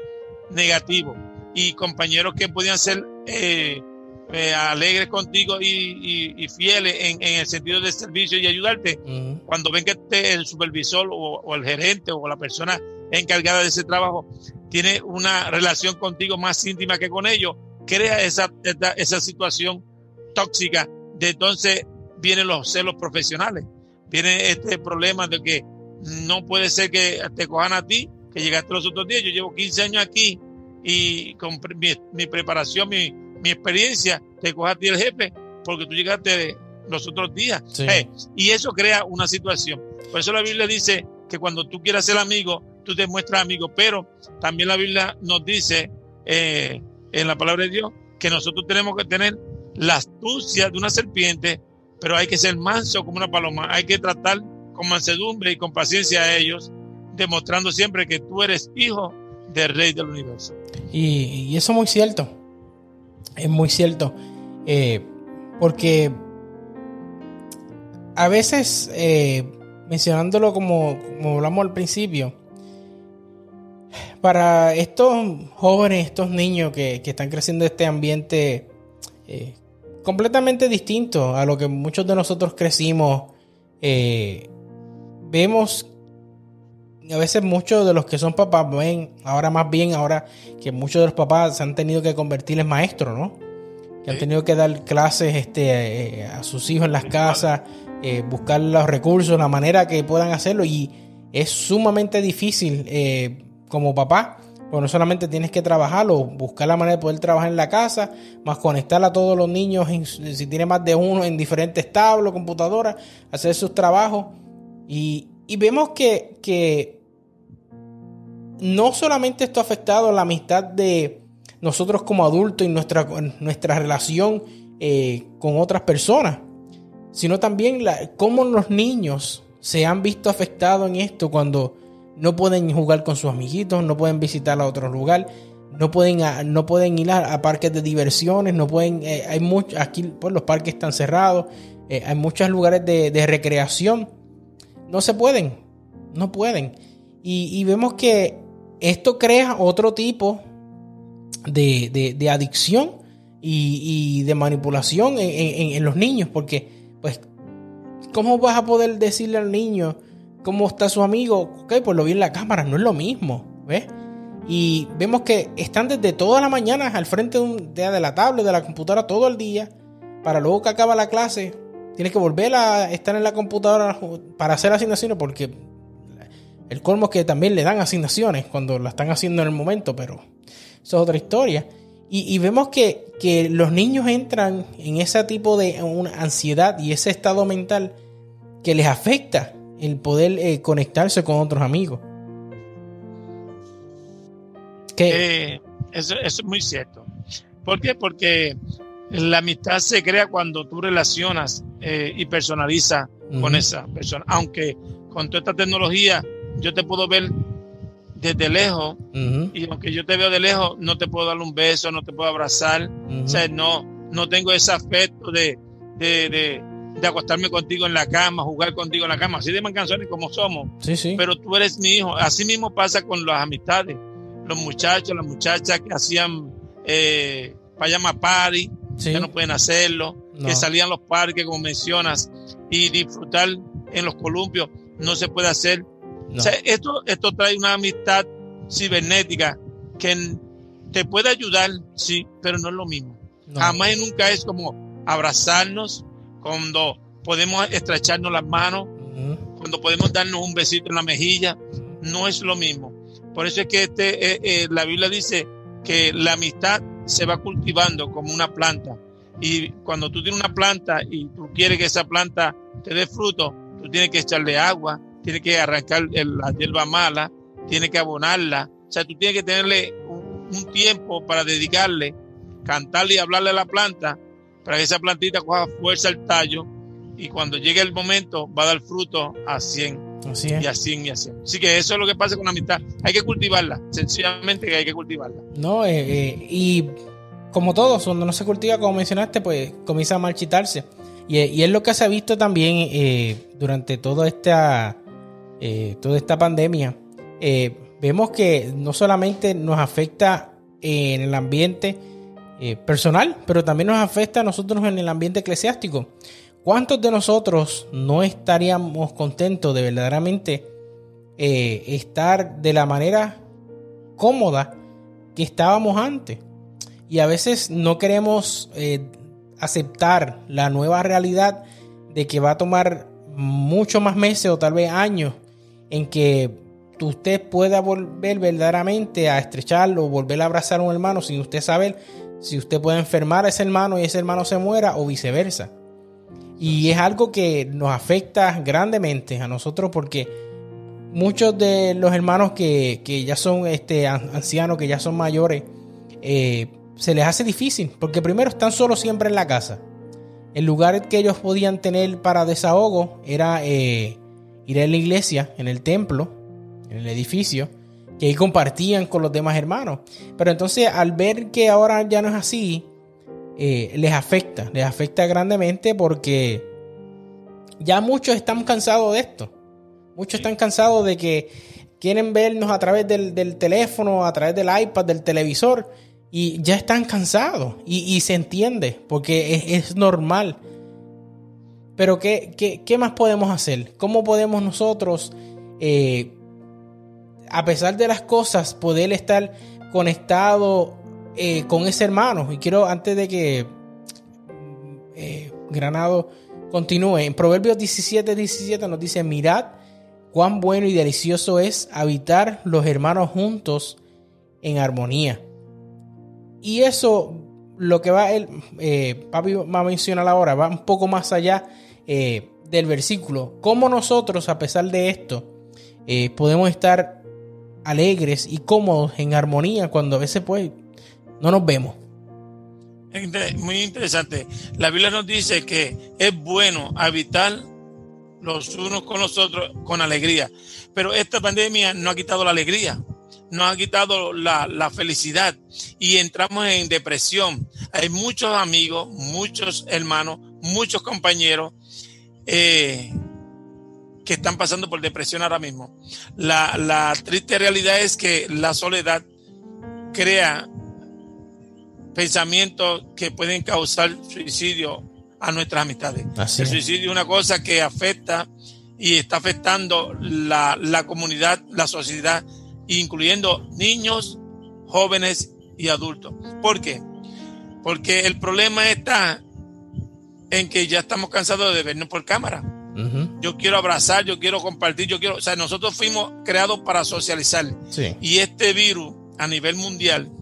negativo. Y compañeros que podían ser eh, eh, alegres contigo y, fieles en, el sentido de servicio y ayudarte, cuando ven que el supervisor o, el gerente o la persona encargada de ese trabajo tiene una relación contigo más íntima que con ellos, crea esa, esa, situación tóxica de entonces vienen los celos profesionales, viene este problema de que no puede ser que te cojan a ti, que llegaste los otros días, yo llevo 15 años aquí y con mi, mi preparación, mi, mi experiencia, te coja a ti el jefe porque tú llegaste los otros días. Eh, y eso crea una situación. Por eso la Biblia dice que cuando tú quieras ser amigo, tú te muestras amigo, pero también la Biblia nos dice eh, en la palabra de Dios que nosotros tenemos que tener la astucia de una serpiente, pero hay que ser manso como una paloma, hay que tratar con mansedumbre y con paciencia a ellos, demostrando siempre que tú eres hijo del rey del universo. Y, y eso es muy cierto es muy cierto. Eh, porque a veces, eh, mencionándolo como, hablamos al principio, para estos jóvenes, estos niños que, están creciendo en este ambiente eh, completamente distinto a lo que muchos de nosotros crecimos, vemos a veces muchos de los que son papás ven, ahora más bien, ahora que muchos de los papás se han tenido que convertir en maestros, ¿no? Que han tenido que dar clases este, eh, a sus hijos en las casas, eh, buscar los recursos, la manera que puedan hacerlo. Y es sumamente difícil eh, como papá, porque no solamente tienes que trabajarlo, buscar la manera de poder trabajar en la casa, más conectar a todos los niños, si tiene más de uno, en diferentes tablos, computadoras, hacer sus trabajos. Y, y vemos que, que no solamente esto ha afectado la amistad de nosotros como adultos y nuestra, nuestra relación eh, con otras personas, sino también cómo los niños se han visto afectados en esto cuando no pueden jugar con sus amiguitos, no pueden visitar a otro lugar, no pueden, no pueden ir a, parques de diversiones, no pueden, eh, hay muchos, aquí pues, los parques están cerrados, eh, hay muchos lugares de, recreación, no se pueden, no pueden. y vemos que esto crea otro tipo de, adicción y, de manipulación en, los niños, porque, pues, ¿cómo vas a poder decirle al niño cómo está su amigo? Ok, pues lo vi en la cámara, no es lo mismo, ¿ves? Y vemos que están desde toda la mañana al frente de, de la tablet, de la computadora, todo el día, para luego que acaba la clase, tienes que volver a estar en la computadora para hacer asignaciones porque El colmo es que también le dan asignaciones cuando la están haciendo en el momento, pero eso es otra historia. Y, vemos que, que, los niños entran en ese tipo de una ansiedad y ese estado mental que les afecta el poder eh, conectarse con otros amigos. Eh, eso, es muy cierto. ¿Por qué? Porque la amistad se crea cuando tú relacionas eh, y personalizas con esa persona. Aunque con toda esta tecnología yo te puedo ver desde lejos y aunque yo te veo de lejos no te puedo dar un beso, no te puedo abrazar. O sea, no, no tengo ese aspecto de, de, de, acostarme contigo en la cama, jugar contigo en la cama. Así de canciones como somos. Sí, sí. Pero tú eres mi hijo. Así mismo pasa con las amistades los muchachos, las muchachas que hacían eh, payama party, ya no pueden hacerlo, que salían a los parques, como mencionas, y disfrutar en los columpios, no se puede hacer. O sea, esto, esto trae una amistad cibernética que te puede ayudar, sí, pero no es lo mismo. Jamás y nunca es como abrazarnos cuando podemos estrecharnos las manos, cuando podemos darnos un besito en la mejilla, no es lo mismo. Por eso es que este, eh, eh, la Biblia dice que la amistad se va cultivando como una planta. Y cuando tú tienes una planta y tú quieres que esa planta te dé fruto, tú tienes que echarle agua, tienes que arrancar la hierba mala, tienes que abonarla. O sea, tú tienes que tenerle un, tiempo para dedicarle, cantarle y hablarle a la planta para que esa plantita coja fuerza al tallo y cuando llegue el momento va a dar fruto a 100 Así Y así y así. Así que eso es lo que pasa con la amistad. Hay que cultivarla, sencillamente hay que cultivarla. No, eh, eh, y como todo, cuando no se cultiva, como mencionaste, pues comienza a marchitarse. Y, y es lo que se ha visto también eh, durante toda esta, toda esta pandemia. vemos que no solamente nos afecta en el ambiente personal, pero también nos afecta a nosotros en el ambiente eclesiástico. ¿Cuántos de nosotros no estaríamos contentos de verdaderamente eh, estar de la manera cómoda que estábamos antes? Y a veces no queremos eh, aceptar la nueva realidad de que va a tomar mucho más meses o tal vez años en que usted pueda volver verdaderamente a estrecharlo o volver a abrazar a un hermano sin usted saber si usted puede enfermar a ese hermano y ese hermano se muera o viceversa. Y es algo que nos afecta grandemente a nosotros porque muchos de los hermanos que, ya son este, ancianos, que ya son mayores, eh, se les hace difícil porque primero están solos siempre en la casa. El lugar que ellos podían tener para desahogo era eh, ir a la iglesia, en el templo, en el edificio, que ahí compartían con los demás hermanos. Pero entonces al ver que ahora ya no es así, eh, les afecta, les afecta grandemente porque ya muchos están cansados de esto. Muchos están cansados de que quieren vernos a través del, teléfono, a través del iPad, del televisor, y ya están cansados. Y, se entiende, porque es, normal. Pero ¿qué, ¿qué, más podemos hacer? ¿Cómo podemos nosotros, eh, a pesar de las cosas, poder estar conectados eh, con ese hermano. Y quiero, antes de que eh, Granado continúe, en Proverbios 17, 17 nos dice, mirad cuán bueno y delicioso es habitar los hermanos juntos en armonía. Y eso, lo que va, el, papi va a mencionar ahora, va un poco más allá del versículo. Cómo nosotros, a pesar de esto, podemos estar alegres y cómodos en armonía cuando a veces pues no nos vemos. Muy interesante. La Biblia nos dice que es bueno habitar los unos con los otros con alegría. Pero esta pandemia no ha quitado la alegría, no ha quitado la, felicidad y entramos en depresión. Hay muchos amigos, muchos hermanos, muchos compañeros eh, que están pasando por depresión ahora mismo. La, la triste realidad es que la soledad crea pensamientos que pueden causar suicidio a nuestras amistades. El suicidio es una cosa que afecta y está afectando la, la comunidad, la sociedad, incluyendo niños, jóvenes y adultos. ¿Por qué? Porque el problema está en que ya estamos cansados de vernos por cámara. Yo quiero abrazar, yo quiero compartir, yo quiero, o sea, nosotros fuimos creados para socializar. Y este virus a nivel mundial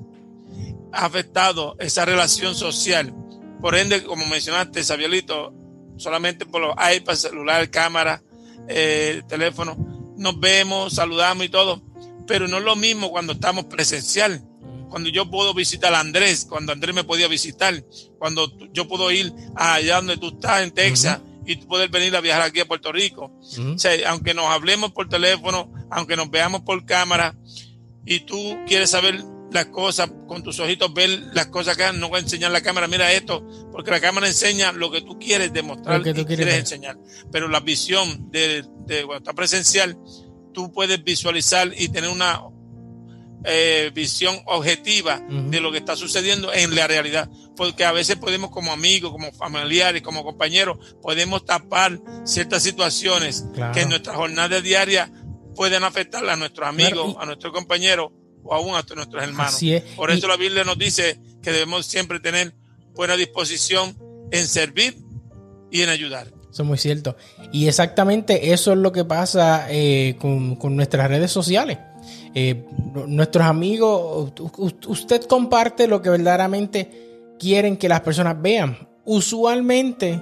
ha afectado esa relación social. Por ende, como mencionaste, Sabiolito, solamente por los iPads, celular, cámara, eh, teléfono, nos vemos, saludamos y todo, pero no es lo mismo cuando estamos presencial cuando yo puedo visitar a Andrés, cuando Andrés me podía visitar, cuando yo puedo ir allá donde tú estás, en Texas, y poder venir a viajar aquí a Puerto Rico. O sea, aunque nos hablemos por teléfono, aunque nos veamos por cámara, y tú quieres saber las cosas con tus ojitos, ver las cosas que no voy a enseñar la cámara, mira esto, porque la cámara enseña lo que tú quieres demostrar que tú quieres, enseñar. Pero la visión de, de cuando está presencial, tú puedes visualizar y tener una eh, visión objetiva de lo que está sucediendo en la realidad. Porque a veces podemos como amigos, como familiares, como compañeros, podemos tapar ciertas situaciones que en nuestra jornada diaria pueden afectar a nuestros amigos, a nuestros compañeros o aún a nuestros hermanos. Por eso la Biblia nos dice que debemos siempre tener buena disposición en servir y en ayudar. Eso es muy cierto. Y exactamente eso es lo que pasa eh, con, con nuestras redes sociales. Eh, nuestros amigos, usted comparte lo que verdaderamente quieren que las personas vean. Usualmente,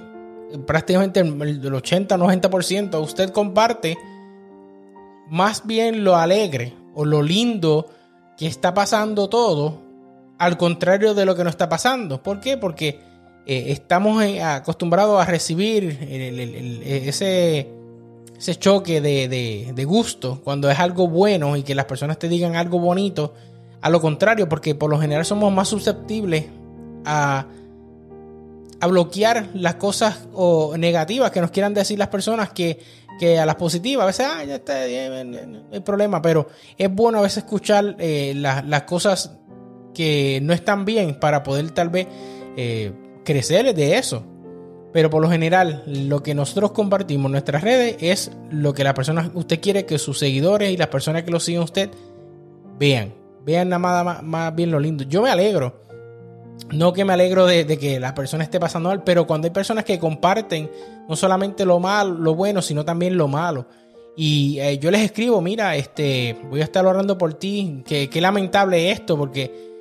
prácticamente el 80-90%, usted comparte más bien lo alegre o lo lindo que está pasando todo, al contrario de lo que no está pasando. ¿Por qué? Porque eh, estamos eh, acostumbrados a recibir ese ese choque de, gusto cuando es algo bueno y que las personas te digan algo bonito. A lo contrario, porque por lo general somos más susceptibles a, a bloquear las cosas o negativas que nos quieran decir las personas que, a las positivas. A veces, ah, está, no hay problema, pero es bueno a veces escuchar eh, las cosas que no están bien para poder tal vez eh, crecer de eso. Pero por lo general, lo que nosotros compartimos en nuestras redes es lo que la persona, usted quiere que sus seguidores y las personas que lo siguen usted vean. Vean nada más, más bien lo lindo. Yo me alegro. No que me alegro de, que la persona esté pasando mal, pero cuando hay personas que comparten no solamente lo malo, lo bueno, sino también lo malo. Y eh, yo les escribo, mira, este, voy a estar orando por ti. Qué, qué lamentable esto, porque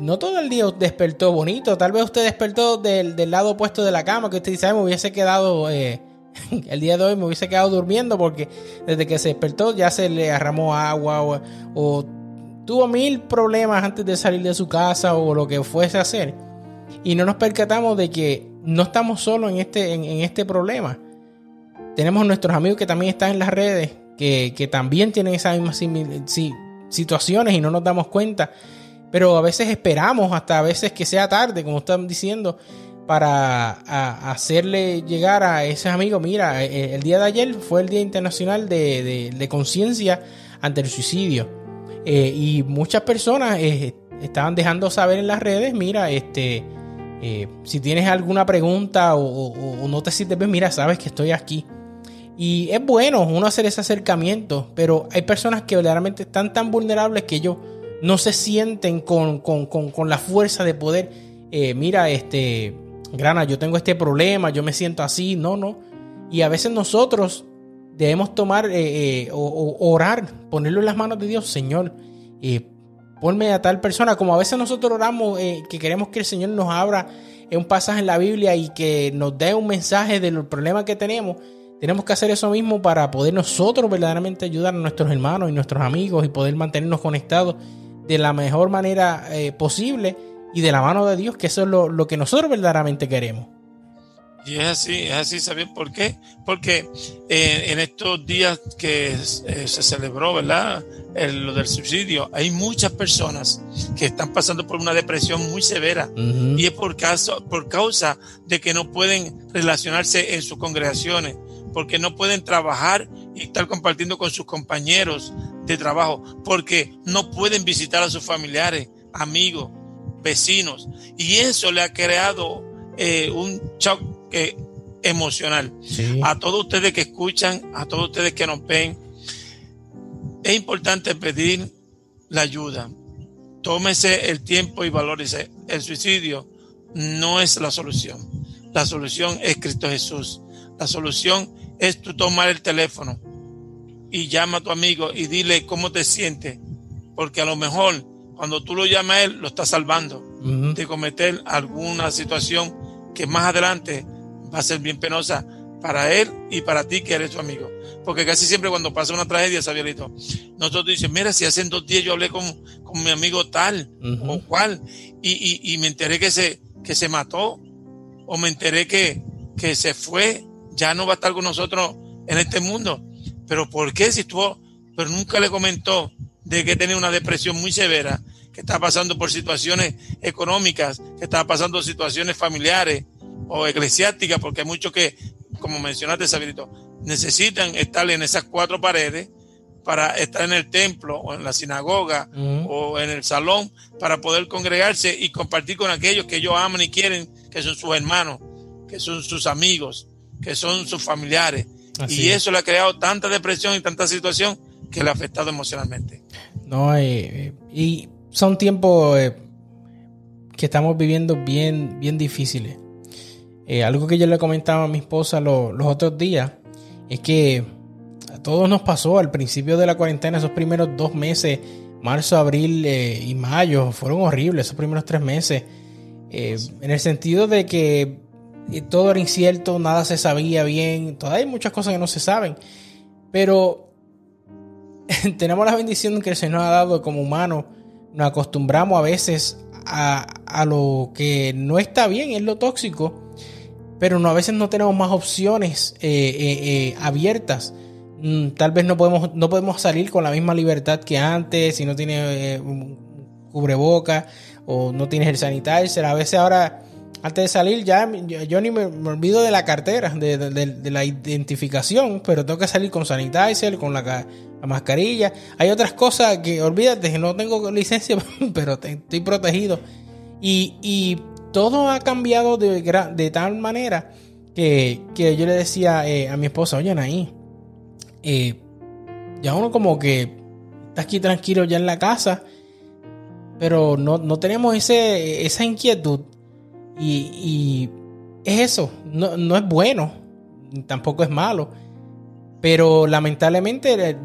no todo el día despertó bonito. Tal vez usted despertó del, lado opuesto de la cama, que usted dice, me hubiese quedado, eh, (laughs) el día de hoy me hubiese quedado durmiendo porque desde que se despertó ya se le arramó agua o, tuvo mil problemas antes de salir de su casa o lo que fuese a hacer. Y no nos percatamos de que no estamos solos en este, en, este problema. Tenemos nuestros amigos que también están en las redes, que, que también tienen esas mismas situaciones y no nos damos cuenta pero a veces esperamos hasta a veces que sea tarde, como están diciendo, para hacerle llegar a ese amigo, mira, e, e, el, día de ayer fue el Día Internacional de, Conciencia ante el Suicidio. Eh, y muchas personas eh, estaban dejando saber en las redes, mira, este, eh, si tienes alguna pregunta o, no te sientes bien, mira, sabes que estoy aquí. Y es bueno uno hacer ese acercamiento, pero hay personas que verdaderamente están tan vulnerables que ellos no se sienten con, la fuerza de poder, eh, mira, este, Grana, yo tengo este problema, yo me siento así, no, no. Y a veces nosotros debemos tomar eh, eh, o, orar, ponerlo en las manos de Dios, Señor, ponme a tal persona, como a veces nosotros oramos que queremos que el Señor nos abra un pasaje en la Biblia y que nos dé un mensaje del problema que tenemos. Tenemos que hacer eso mismo para poder nosotros verdaderamente ayudar a nuestros hermanos y nuestros amigos y poder mantenernos conectados de la mejor manera eh, posible y de la mano de Dios, que eso es lo, que nosotros verdaderamente queremos. Y es así, es así, ¿saben por qué? Porque eh, en estos días que eh, se celebró, ¿verdad? lo del subsidio, hay muchas personas que están pasando por una depresión muy severa y es por causa, por causa de que no pueden relacionarse en sus congregaciones, porque no pueden trabajar y estar compartiendo con sus compañeros, de trabajo, porque no pueden visitar a sus familiares, amigos, vecinos. Y eso le ha creado eh, un choque emocional. A todos ustedes que escuchan, a todos ustedes que nos ven, es importante pedir la ayuda. Tómese el tiempo y valórese. El suicidio no es la solución. La solución es Cristo Jesús. La solución es tú tomar el teléfono y llama a tu amigo y dile cómo te sientes, porque a lo mejor cuando tú lo llamas a él, lo estás salvando de cometer alguna situación que más adelante va a ser bien penosa para él y para ti que eres su amigo. Porque casi siempre cuando pasa una tragedia, Sabierito, nosotros dicen, mira, si hace dos días yo hablé con, con mi amigo tal o cual y, y, me enteré que se, que se mató o me enteré que, que se fue, ya no va a estar con nosotros en este mundo. Pero ¿por qué si estuvo, pero nunca le comentó de que tenía una depresión muy severa, que está pasando por situaciones económicas, que está pasando situaciones familiares o eclesiásticas, porque hay muchos que, como mencionaste, Sabirito, necesitan estar en esas cuatro paredes para estar en el templo o en la sinagoga o en el salón para poder congregarse y compartir con aquellos que ellos aman y quieren, que son sus hermanos, que son sus amigos, que son sus familiares y eso le ha creado tanta depresión y tanta situación que le ha afectado emocionalmente. No, eh, y son tiempos eh, que estamos viviendo bien, bien difíciles. Eh, algo que yo le comentaba a mi esposa los otros días es que a todos nos pasó al principio de la cuarentena, esos primeros dos meses, marzo, abril y mayo, fueron horribles esos primeros tres meses. en el sentido de que y todo era incierto, nada se sabía bien, todavía hay muchas cosas que no se saben, pero (laughs) tenemos la bendición que el Señor ha dado como humanos, nos acostumbramos a veces a, lo que no está bien, es lo tóxico, pero no, a veces no tenemos más opciones eh, eh, eh, abiertas. Mm, tal vez no podemos, no podemos salir con la misma libertad que antes, si no tienes un cubreboca o no tienes el sanitizer. A veces ahora antes de salir ya yo, ni me, olvido de la cartera, de, la identificación, pero tengo que salir con sanitizer, con la, mascarilla. Hay otras cosas que olvídate, que no tengo licencia, (laughs) pero estoy protegido. Y, todo ha cambiado de, tal manera que, yo le decía eh, a mi esposa, oye, ahí, eh, ya uno como que está aquí tranquilo ya en la casa, pero no, no tenemos ese, esa inquietud y, es eso, no, es bueno, tampoco es malo, pero lamentablemente eh,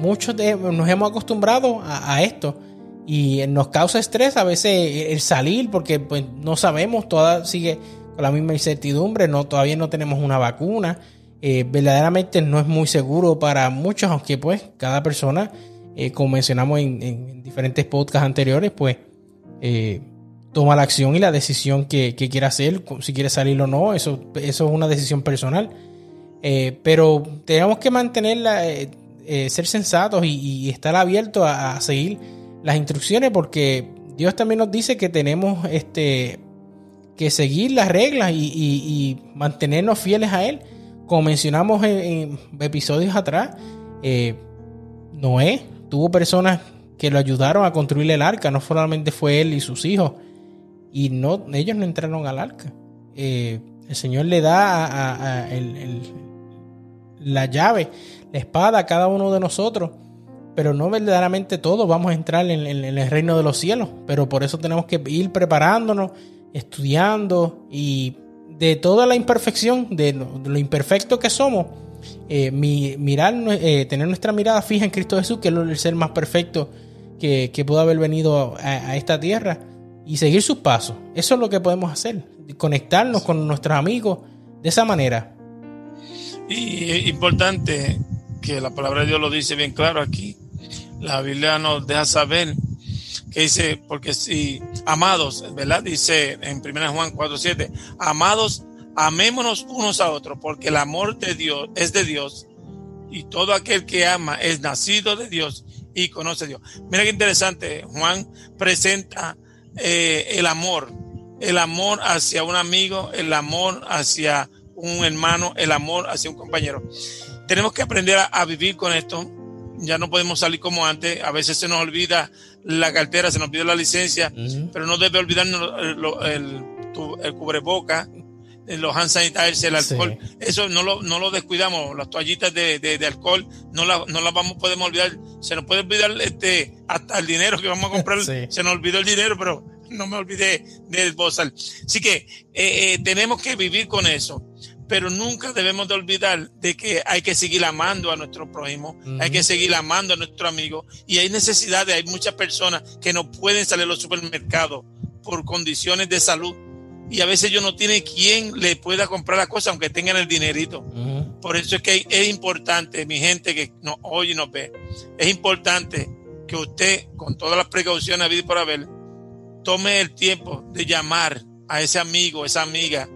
muchos nos hemos acostumbrado a, esto y nos causa estrés a veces el salir porque pues, no sabemos, toda sigue con la misma incertidumbre, no, todavía no tenemos una vacuna, eh, verdaderamente no es muy seguro para muchos, aunque pues cada persona, eh, como mencionamos en, diferentes podcasts anteriores, pues toma la acción y la decisión que, que quiera hacer, si quiere salir o no, eso, eso es una decisión personal. Eh, pero tenemos que mantenerla, eh, eh, ser sensatos y, estar abiertos a, seguir las instrucciones porque Dios también nos dice que tenemos este, que seguir las reglas y, mantenernos fieles a Él. Como mencionamos en, episodios atrás, Noé tuvo personas que lo ayudaron a construir el arca, no solamente fue él y sus hijos, y no, ellos no entraron al arca. Eh, el Señor le da a, la llave, la espada a cada uno de nosotros, pero no verdaderamente todos vamos a entrar en, el reino de los cielos. Pero por eso tenemos que ir preparándonos, estudiando y de toda la imperfección, de lo, imperfecto que somos, eh, mirar, eh, tener nuestra mirada fija en Cristo Jesús, que es el ser más perfecto que, que pudo haber venido a esta tierra y seguir sus pasos. Eso es lo que podemos hacer, conectarnos con nuestros amigos de esa manera. Y es importante que la palabra de Dios lo dice bien claro aquí. La Biblia nos deja saber que dice, porque si, amados, ¿verdad? Dice en 1 Juan 4:7, amados, amémonos unos a otros, porque el amor de Dios es de Dios y todo aquel que ama es nacido de Dios y conoce Dios. Mira qué interesante, Juan presenta eh, el amor, el amor hacia un amigo, el amor hacia un hermano, el amor hacia un compañero. Tenemos que aprender a, vivir con esto. Ya no podemos salir como antes. A veces se nos olvida la cartera, se nos olvida la licencia, pero no debe olvidarnos el, el, cubreboca, los hand sanitizers, el alcohol. Eso no lo, no lo descuidamos. Las toallitas de, de, alcohol no las no la vamos, podemos olvidar. Se nos puede olvidar este, hasta el dinero que vamos a comprar. (laughs) Se nos olvidó el dinero, pero no me olvidé del bozal. Así que eh, eh, tenemos que vivir con eso. pero nunca debemos de olvidar de que hay que seguir amando a nuestro prójimo, hay que seguir amando a nuestro amigo y hay necesidades, hay muchas personas que no pueden salir a los supermercados por condiciones de salud y a veces ellos no tienen quien le pueda comprar la cosa aunque tengan el dinerito. Por eso es que es importante, mi gente que nos oye y nos ve, es importante que usted, con todas las precauciones habidas por haber, tome el tiempo de llamar a ese amigo, esa amiga,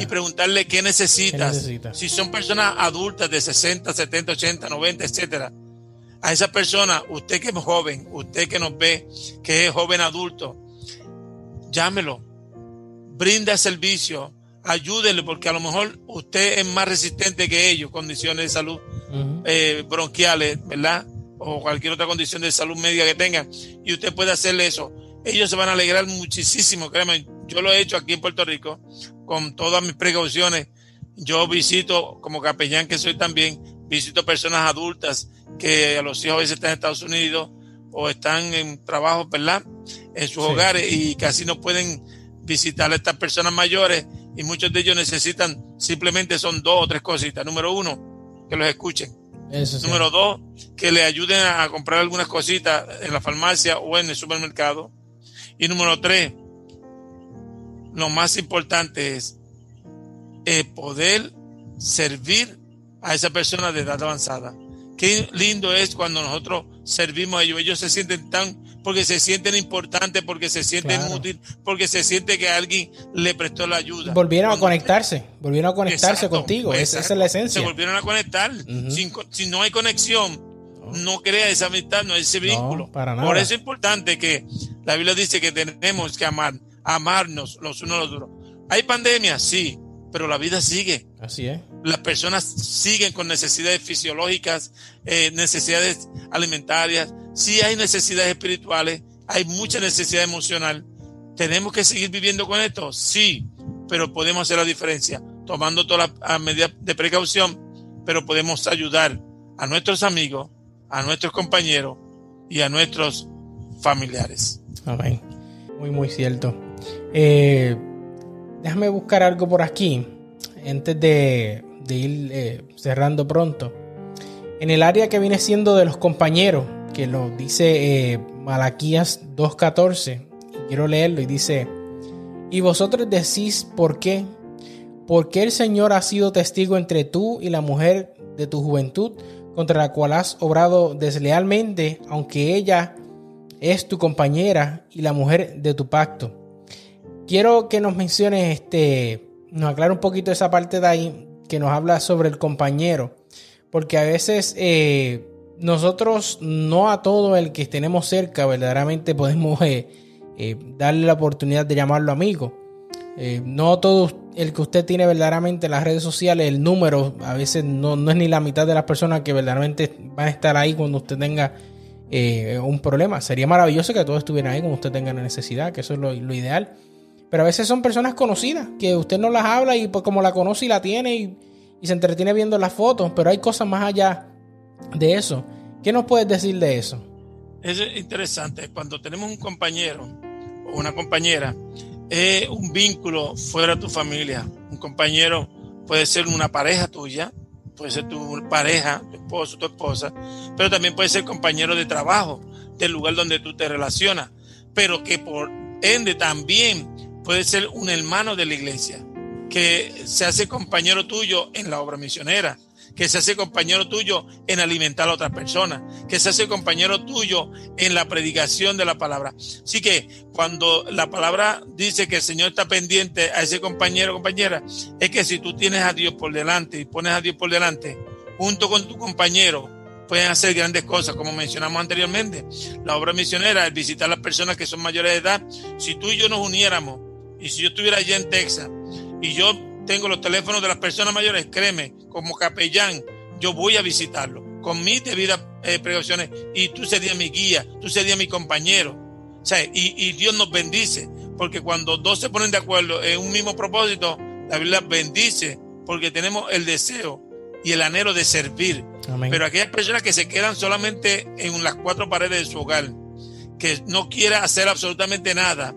y preguntarle qué necesitas. Si son personas adultas de 60, 70, 80, 90, etcétera. A esa persona, usted que es joven, usted que nos ve, que es joven adulto, llámelo, brinda servicio, ayúdele, porque a lo mejor usted es más resistente que ellos, condiciones de salud eh, bronquiales, ¿verdad? O cualquier otra condición de salud médica que tenga, y usted puede hacerle eso. Ellos se van a alegrar muchísimo, créeme, yo lo he hecho aquí en Puerto Rico, con todas mis precauciones. Yo visito, como capellán que soy también, visito personas adultas que a los hijos a veces están en Estados Unidos o están en trabajo, ¿verdad? En sus hogares y casi no pueden visitar a estas personas mayores y muchos de ellos necesitan simplemente son dos o tres cositas. Número uno, que los escuchen. Número dos, que le ayuden a comprar algunas cositas en la farmacia o en el supermercado. Y número tres, lo más importante es eh, poder servir a esa persona de edad avanzada. Qué lindo es cuando nosotros servimos a ellos. Ellos se sienten tan, porque se sienten importantes, porque se sienten útiles, porque se siente que alguien le prestó la ayuda. Volvieron a conectarse, volvieron a conectarse contigo. Esa, es la esencia. Se volvieron a conectar. si no hay conexión, no. crea esa amistad, no ese vínculo. Por eso es importante que la Biblia dice que tenemos que amar amarnos los unos a los otros. Hay pandemia, sí, pero la vida sigue. Así es. Las personas siguen con necesidades fisiológicas, eh, necesidades alimentarias, sí hay necesidades espirituales, hay mucha necesidad emocional. ¿Tenemos que seguir viviendo con esto? Sí, pero podemos hacer la diferencia, tomando todas las medidas de precaución, pero podemos ayudar a nuestros amigos, a nuestros compañeros y a nuestros familiares. Amén. Muy, muy cierto. Eh, déjame buscar algo por aquí antes de, ir eh, cerrando pronto. En el área que viene siendo de los compañeros, que lo dice eh, Malaquías 2.14, quiero leerlo y dice, y vosotros decís por qué, porque el Señor ha sido testigo entre tú y la mujer de tu juventud, contra la cual has obrado deslealmente, aunque ella es tu compañera y la mujer de tu pacto quiero que nos menciones, este, nos aclare un poquito esa parte de ahí que nos habla sobre el compañero, porque a veces eh, nosotros no a todo el que tenemos cerca verdaderamente podemos eh, eh, darle la oportunidad de llamarlo amigo. no todo el que usted tiene verdaderamente en las redes sociales, el número, a veces no, es ni la mitad de las personas que verdaderamente van a estar ahí cuando usted tenga un problema. Sería maravilloso que todos estuvieran ahí cuando usted tenga la necesidad, que eso es lo ideal. Pero a veces son personas conocidas, que usted no las habla y pues como la conoce y la tiene y, se entretiene viendo las fotos, pero hay cosas más allá de eso. ¿Qué nos puedes decir de eso? Es interesante, cuando tenemos un compañero o una compañera, es un vínculo fuera de tu familia. Un compañero puede ser una pareja tuya, puede ser tu pareja, tu esposo, tu esposa, pero también puede ser compañero de trabajo, del lugar donde tú te relacionas, pero que por ende también puede ser un hermano de la iglesia que se hace compañero tuyo en la obra misionera, que se hace compañero tuyo en alimentar a otras personas, que se hace compañero tuyo en la predicación de la palabra. Así que cuando la palabra dice que el Señor está pendiente a ese compañero o compañera, es que si tú tienes a Dios por delante y pones a Dios por delante, junto con tu compañero, pueden hacer grandes cosas, como mencionamos anteriormente. La obra misionera, es visitar a las personas que son mayores de edad, si tú y yo nos uniéramos, y si yo estuviera allá en Texas y yo tengo los teléfonos de las personas mayores, créeme, como capellán, yo voy a visitarlo con mis debidas eh, precauciones y tú serías mi guía, tú serías mi compañero. O sea, y, Dios nos bendice, porque cuando dos se ponen de acuerdo en un mismo propósito, la Biblia bendice, porque tenemos el deseo y el anhelo de servir. Pero aquellas personas que se quedan solamente en las cuatro paredes de su hogar, que no quiera hacer absolutamente nada,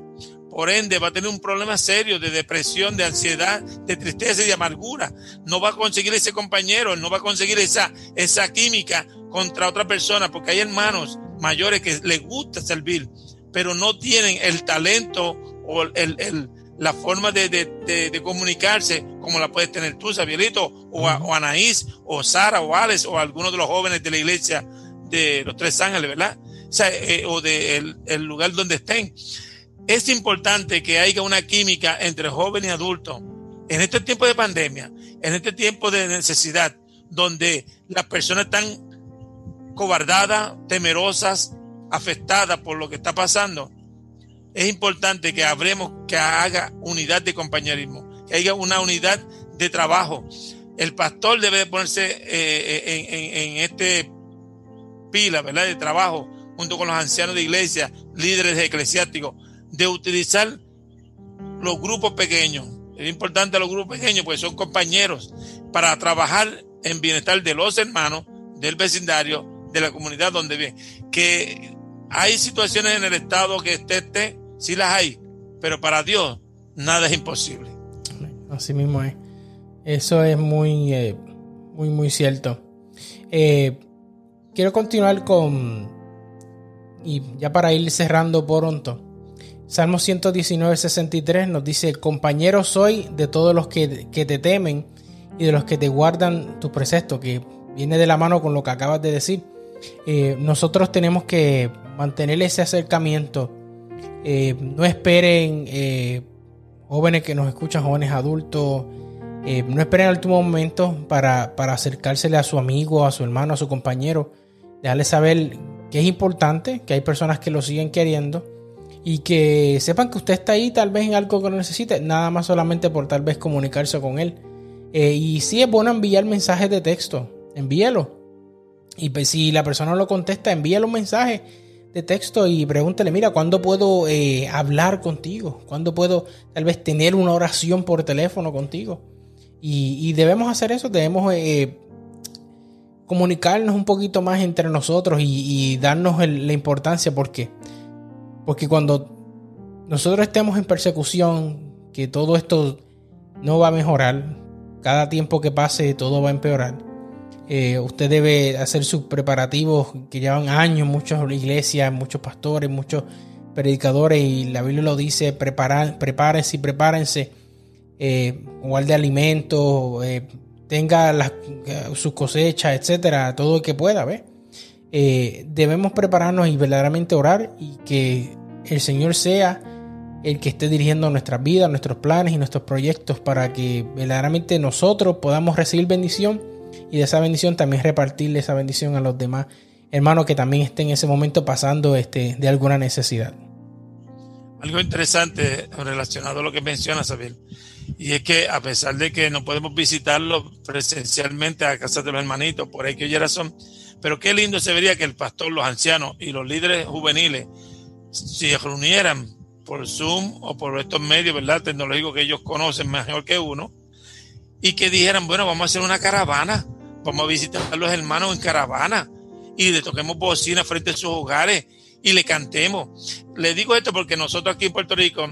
por ende va a tener un problema serio de depresión, de ansiedad, de tristeza y de amargura. No va a conseguir ese compañero, no va a conseguir esa, esa química contra otra persona, porque hay hermanos mayores que les gusta servir, pero no tienen el talento o el, la forma de, comunicarse como la puedes tener tú, Sabielito, o, o Anaís, o Sara, o Alex, o algunos de los jóvenes de la iglesia de los Tres Ángeles, ¿verdad? O, sea, eh, o del el lugar donde estén. Es importante que haya una química entre joven y adulto en este tiempo de pandemia, en este tiempo de necesidad, donde las personas están cobardadas, temerosas, afectadas por lo que está pasando. Es importante que habremos, que haga unidad de compañerismo, que haya una unidad de trabajo. El pastor debe ponerse eh, en, en este pila, ¿verdad? De trabajo, junto con los ancianos de iglesia, líderes eclesiásticos, de utilizar los grupos pequeños. Es importante los grupos pequeños porque son compañeros para trabajar en bienestar de los hermanos, del vecindario, de la comunidad donde viven. Que hay situaciones en el estado que esté, esté sí las hay, pero para Dios nada es imposible. Así mismo es. Eso es muy, eh, muy, muy cierto. Eh, quiero continuar con, y ya para ir cerrando pronto, Salmo 119, 63 nos dice, compañero soy de todos los que, te temen y de los que te guardan tus preceptos, que viene de la mano con lo que acabas de decir. Eh, nosotros tenemos que mantener ese acercamiento. Eh, no esperen, eh, jóvenes que nos escuchan, jóvenes adultos, no esperen al último momento para, para acercársele a su amigo, a su hermano, a su compañero. Dejarle saber que es importante, que hay personas que lo siguen queriendo y que sepan que usted está ahí tal vez en algo que lo necesite, nada más solamente por tal vez comunicarse con él. Eh, y si es bueno enviar mensajes de texto, envíelo. Y pues, si la persona no lo contesta, envíale un mensaje de texto y pregúntele, mira, ¿cuándo puedo eh, hablar contigo? ¿Cuándo puedo tal vez tener una oración por teléfono contigo? Y, debemos hacer eso, debemos eh, comunicarnos un poquito más entre nosotros y, darnos la importancia porque porque cuando nosotros estemos en persecución, que todo esto no va a mejorar, cada tiempo que pase todo va a empeorar. Eh, usted debe hacer sus preparativos que llevan años, muchas iglesias, muchos pastores, muchos predicadores, y la Biblia lo dice, prepárense y prepárense, eh, guarde alimentos, eh, tenga las, sus cosechas, etcétera, todo lo que pueda, ¿ves? Eh, debemos prepararnos y verdaderamente orar y que el Señor sea el que esté dirigiendo nuestras vidas, nuestros planes y nuestros proyectos para que verdaderamente nosotros podamos recibir bendición y de esa bendición también repartirle esa bendición a los demás hermanos que también estén en ese momento pasando este, de alguna necesidad. Algo interesante relacionado a lo que menciona Sabel, y es que a pesar de que no podemos visitarlo presencialmente a casa de los hermanitos, por que oye razón, pero qué lindo se vería que el pastor, los ancianos y los líderes juveniles, se reunieran por Zoom o por estos medios, ¿verdad? Tecnológicos que ellos conocen mejor que uno, y que dijeran, bueno, vamos a hacer una caravana, vamos a visitar a los hermanos en caravana y le toquemos bocina frente a sus hogares y le cantemos. Le digo esto porque nosotros aquí en Puerto Rico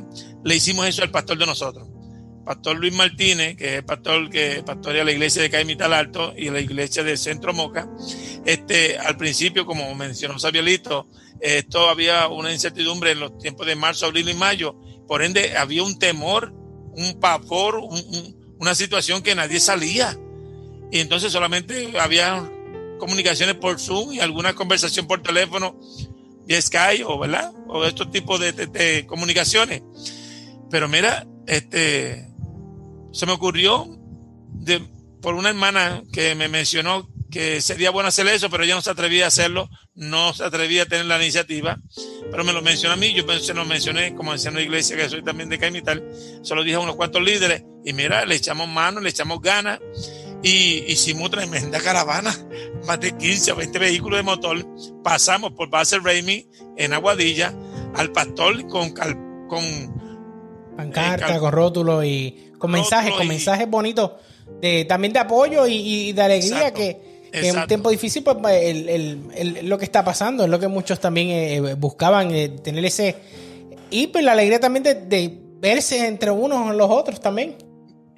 le hicimos eso al pastor de nosotros. Pastor Luis Martínez, que es pastor que pastorea la iglesia de Caimital Alto y la iglesia del Centro Moca. Este, al principio, como mencionó Sabielito, esto había una incertidumbre en los tiempos de marzo, abril y mayo. Por ende, había un temor, un pavor, una situación que nadie salía. Y entonces solamente había comunicaciones por Zoom y alguna conversación por teléfono y Skype o, ¿verdad? O estos tipos de comunicaciones. Pero mira, este, se me ocurrió de, por una hermana que me mencionó que sería bueno hacer eso, pero ella no se atrevía a hacerlo, no se atrevía a tener la iniciativa, pero me lo mencionó a mí, yo se lo mencioné como anciano de iglesia, que soy también de Caimital, se lo dije a unos cuantos líderes, y mira, le echamos mano, le echamos ganas, y hicimos tremenda caravana, (laughs) más de 15 o 20 vehículos de motor, pasamos por Base Raimi en Aguadilla, al pastor con, con pancarta, con rótulos y con mensajes, con mensajes bonitos de, también de apoyo y, de alegría que, en un tiempo difícil pues, pues el, lo que está pasando es lo que muchos también eh, buscaban eh, tener ese y pues la alegría también de, verse entre unos y los otros también.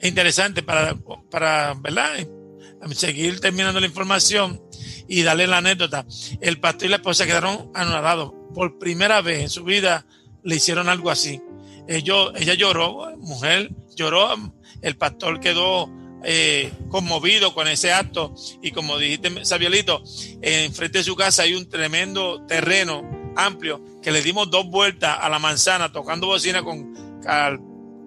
Interesante para, para, ¿verdad? Seguir terminando la información y darle la anécdota. El pastor y la esposa quedaron anonadados. Por primera vez en su vida le hicieron algo así. Ellos, ella lloró, mujer lloró, el pastor quedó eh, conmovido con ese acto y como dijiste, Sabiolito, enfrente de su casa hay un tremendo terreno amplio que le dimos dos vueltas a la manzana tocando bocina con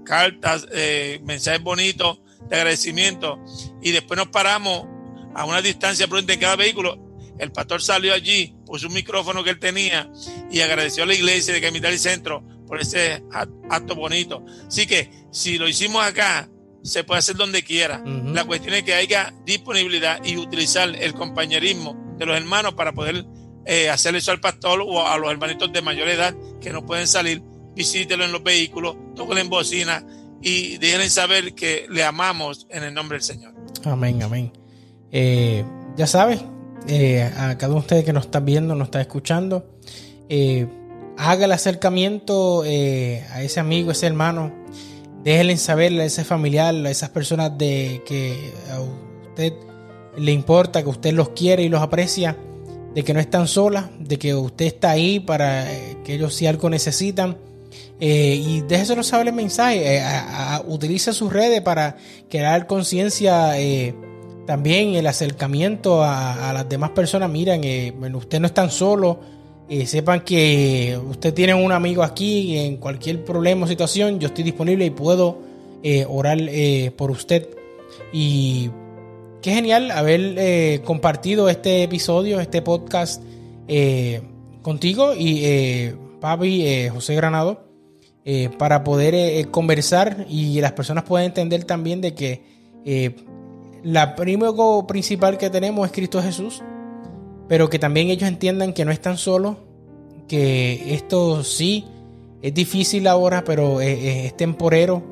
cartas, eh, mensajes bonitos de agradecimiento y después nos paramos a una distancia prudente en cada vehículo. El pastor salió allí, puso un micrófono que él tenía y agradeció a la iglesia de Capital y Centro por ese acto bonito. Así que si lo hicimos acá, se puede hacer donde quiera. La cuestión es que haya disponibilidad y utilizar el compañerismo de los hermanos para poder eh, hacer eso al pastor o a los hermanitos de mayor edad que no pueden salir. Visítelo en los vehículos, tóquenle en bocina y déjenle saber que le amamos en el nombre del Señor. Amén, amén. Eh, ya sabes, eh, a cada uno de ustedes que nos está viendo, nos está escuchando, haga el acercamiento a ese amigo, ese hermano déjenle saber a ese familiar, a esas personas de que a usted le importa, que usted los quiere y los aprecia, de que no están solas, de que usted está ahí para eh, que ellos si algo necesitan. Eh, y déjeselo saber el mensaje, eh, utilice sus redes para crear conciencia también el acercamiento a, las demás personas. Miren, usted no es tan solo, eh, sepan que usted tiene un amigo aquí en cualquier problema o situación, yo estoy disponible y puedo eh, orar eh, por usted. Y qué genial haber compartido este episodio, este podcast contigo y papi José Granado para poder conversar y las personas puedan entender también de que la primero principal que tenemos es Cristo Jesús pero que también ellos entiendan que no están solos, que esto sí es difícil ahora, pero es, temporero.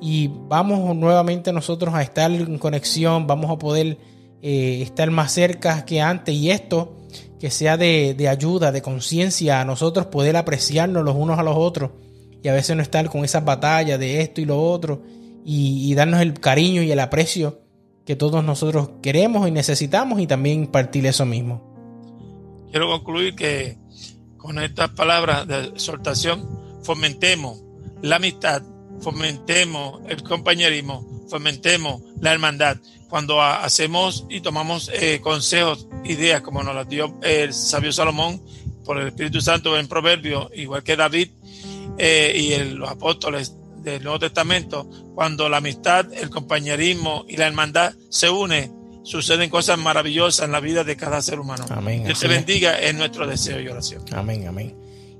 Y vamos nuevamente nosotros a estar en conexión, vamos a poder eh, estar más cerca que antes. Y esto que sea de, ayuda, de conciencia a nosotros poder apreciarnos los unos a los otros. Y a veces no estar con esas batallas de esto y lo otro y, y darnos el cariño y el aprecio que todos nosotros queremos y necesitamos y también partir eso mismo quiero concluir que con estas palabras de exhortación fomentemos la amistad, fomentemos el compañerismo, fomentemos la hermandad. Cuando hacemos y tomamos eh, consejos, ideas como nos las dio el sabio Salomón por el Espíritu Santo en Proverbio, igual que David eh, y los apóstoles del Nuevo Testamento, cuando la amistad, el compañerismo y la hermandad se unen, suceden cosas maravillosas en la vida de cada ser humano. Amén. Que te bendiga en nuestro deseo y oración. Amén, amén.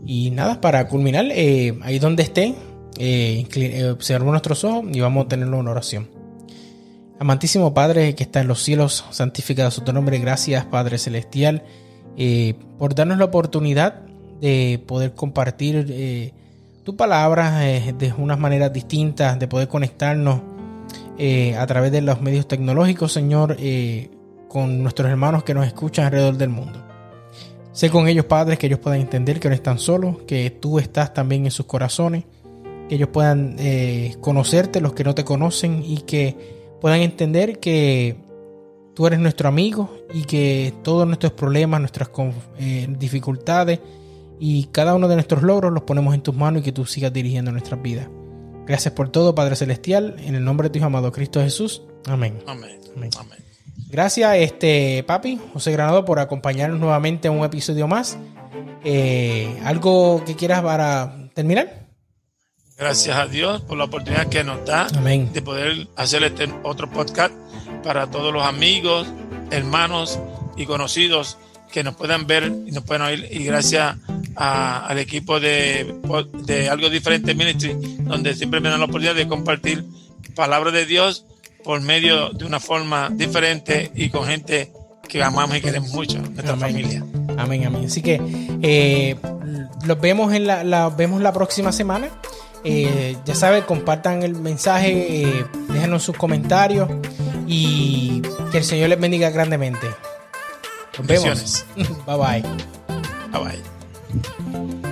Y nada, para culminar, eh, ahí donde esté, eh, eh, observamos nuestros ojos y vamos a tenerlo en oración. Amantísimo Padre que está en los cielos, santificado su tu nombre. Gracias, Padre Celestial, por darnos la oportunidad de poder compartir tu palabra de unas maneras distintas, de poder conectarnos eh, a través de los medios tecnológicos, Señor, eh, con nuestros hermanos que nos escuchan alrededor del mundo. Sé con ellos, Padres, que ellos puedan entender que no están solos, que tú estás también en sus corazones, que ellos puedan eh, conocerte, los que no te conocen, y que puedan entender que tú eres nuestro amigo y que todos nuestros problemas, nuestras dificultades y cada uno de nuestros logros los ponemos en tus manos y que tú sigas dirigiendo nuestras vidas. Gracias por todo, Padre Celestial, en el nombre de tu hijo amado Cristo Jesús. Amén. Amén. Gracias, este papi, José Granado, por acompañarnos nuevamente en un episodio más. Eh, ¿Algo que quieras para terminar? Gracias a Dios por la oportunidad que nos da de poder hacer este otro podcast para todos los amigos, hermanos y conocidos que nos puedan ver y nos puedan oír. Y gracias al equipo de, de, Algo Diferente Ministry, donde siempre me dan la oportunidad de compartir palabra de Dios por medio de una forma diferente y con gente que amamos y queremos mucho, nuestra familia. Amén, amén. Así que eh, los vemos en la, vemos la próxima semana. Eh, ya saben, compartan el mensaje, eh, déjenos sus comentarios y que el Señor les bendiga grandemente. Nos vemos. Bye bye. Bye bye.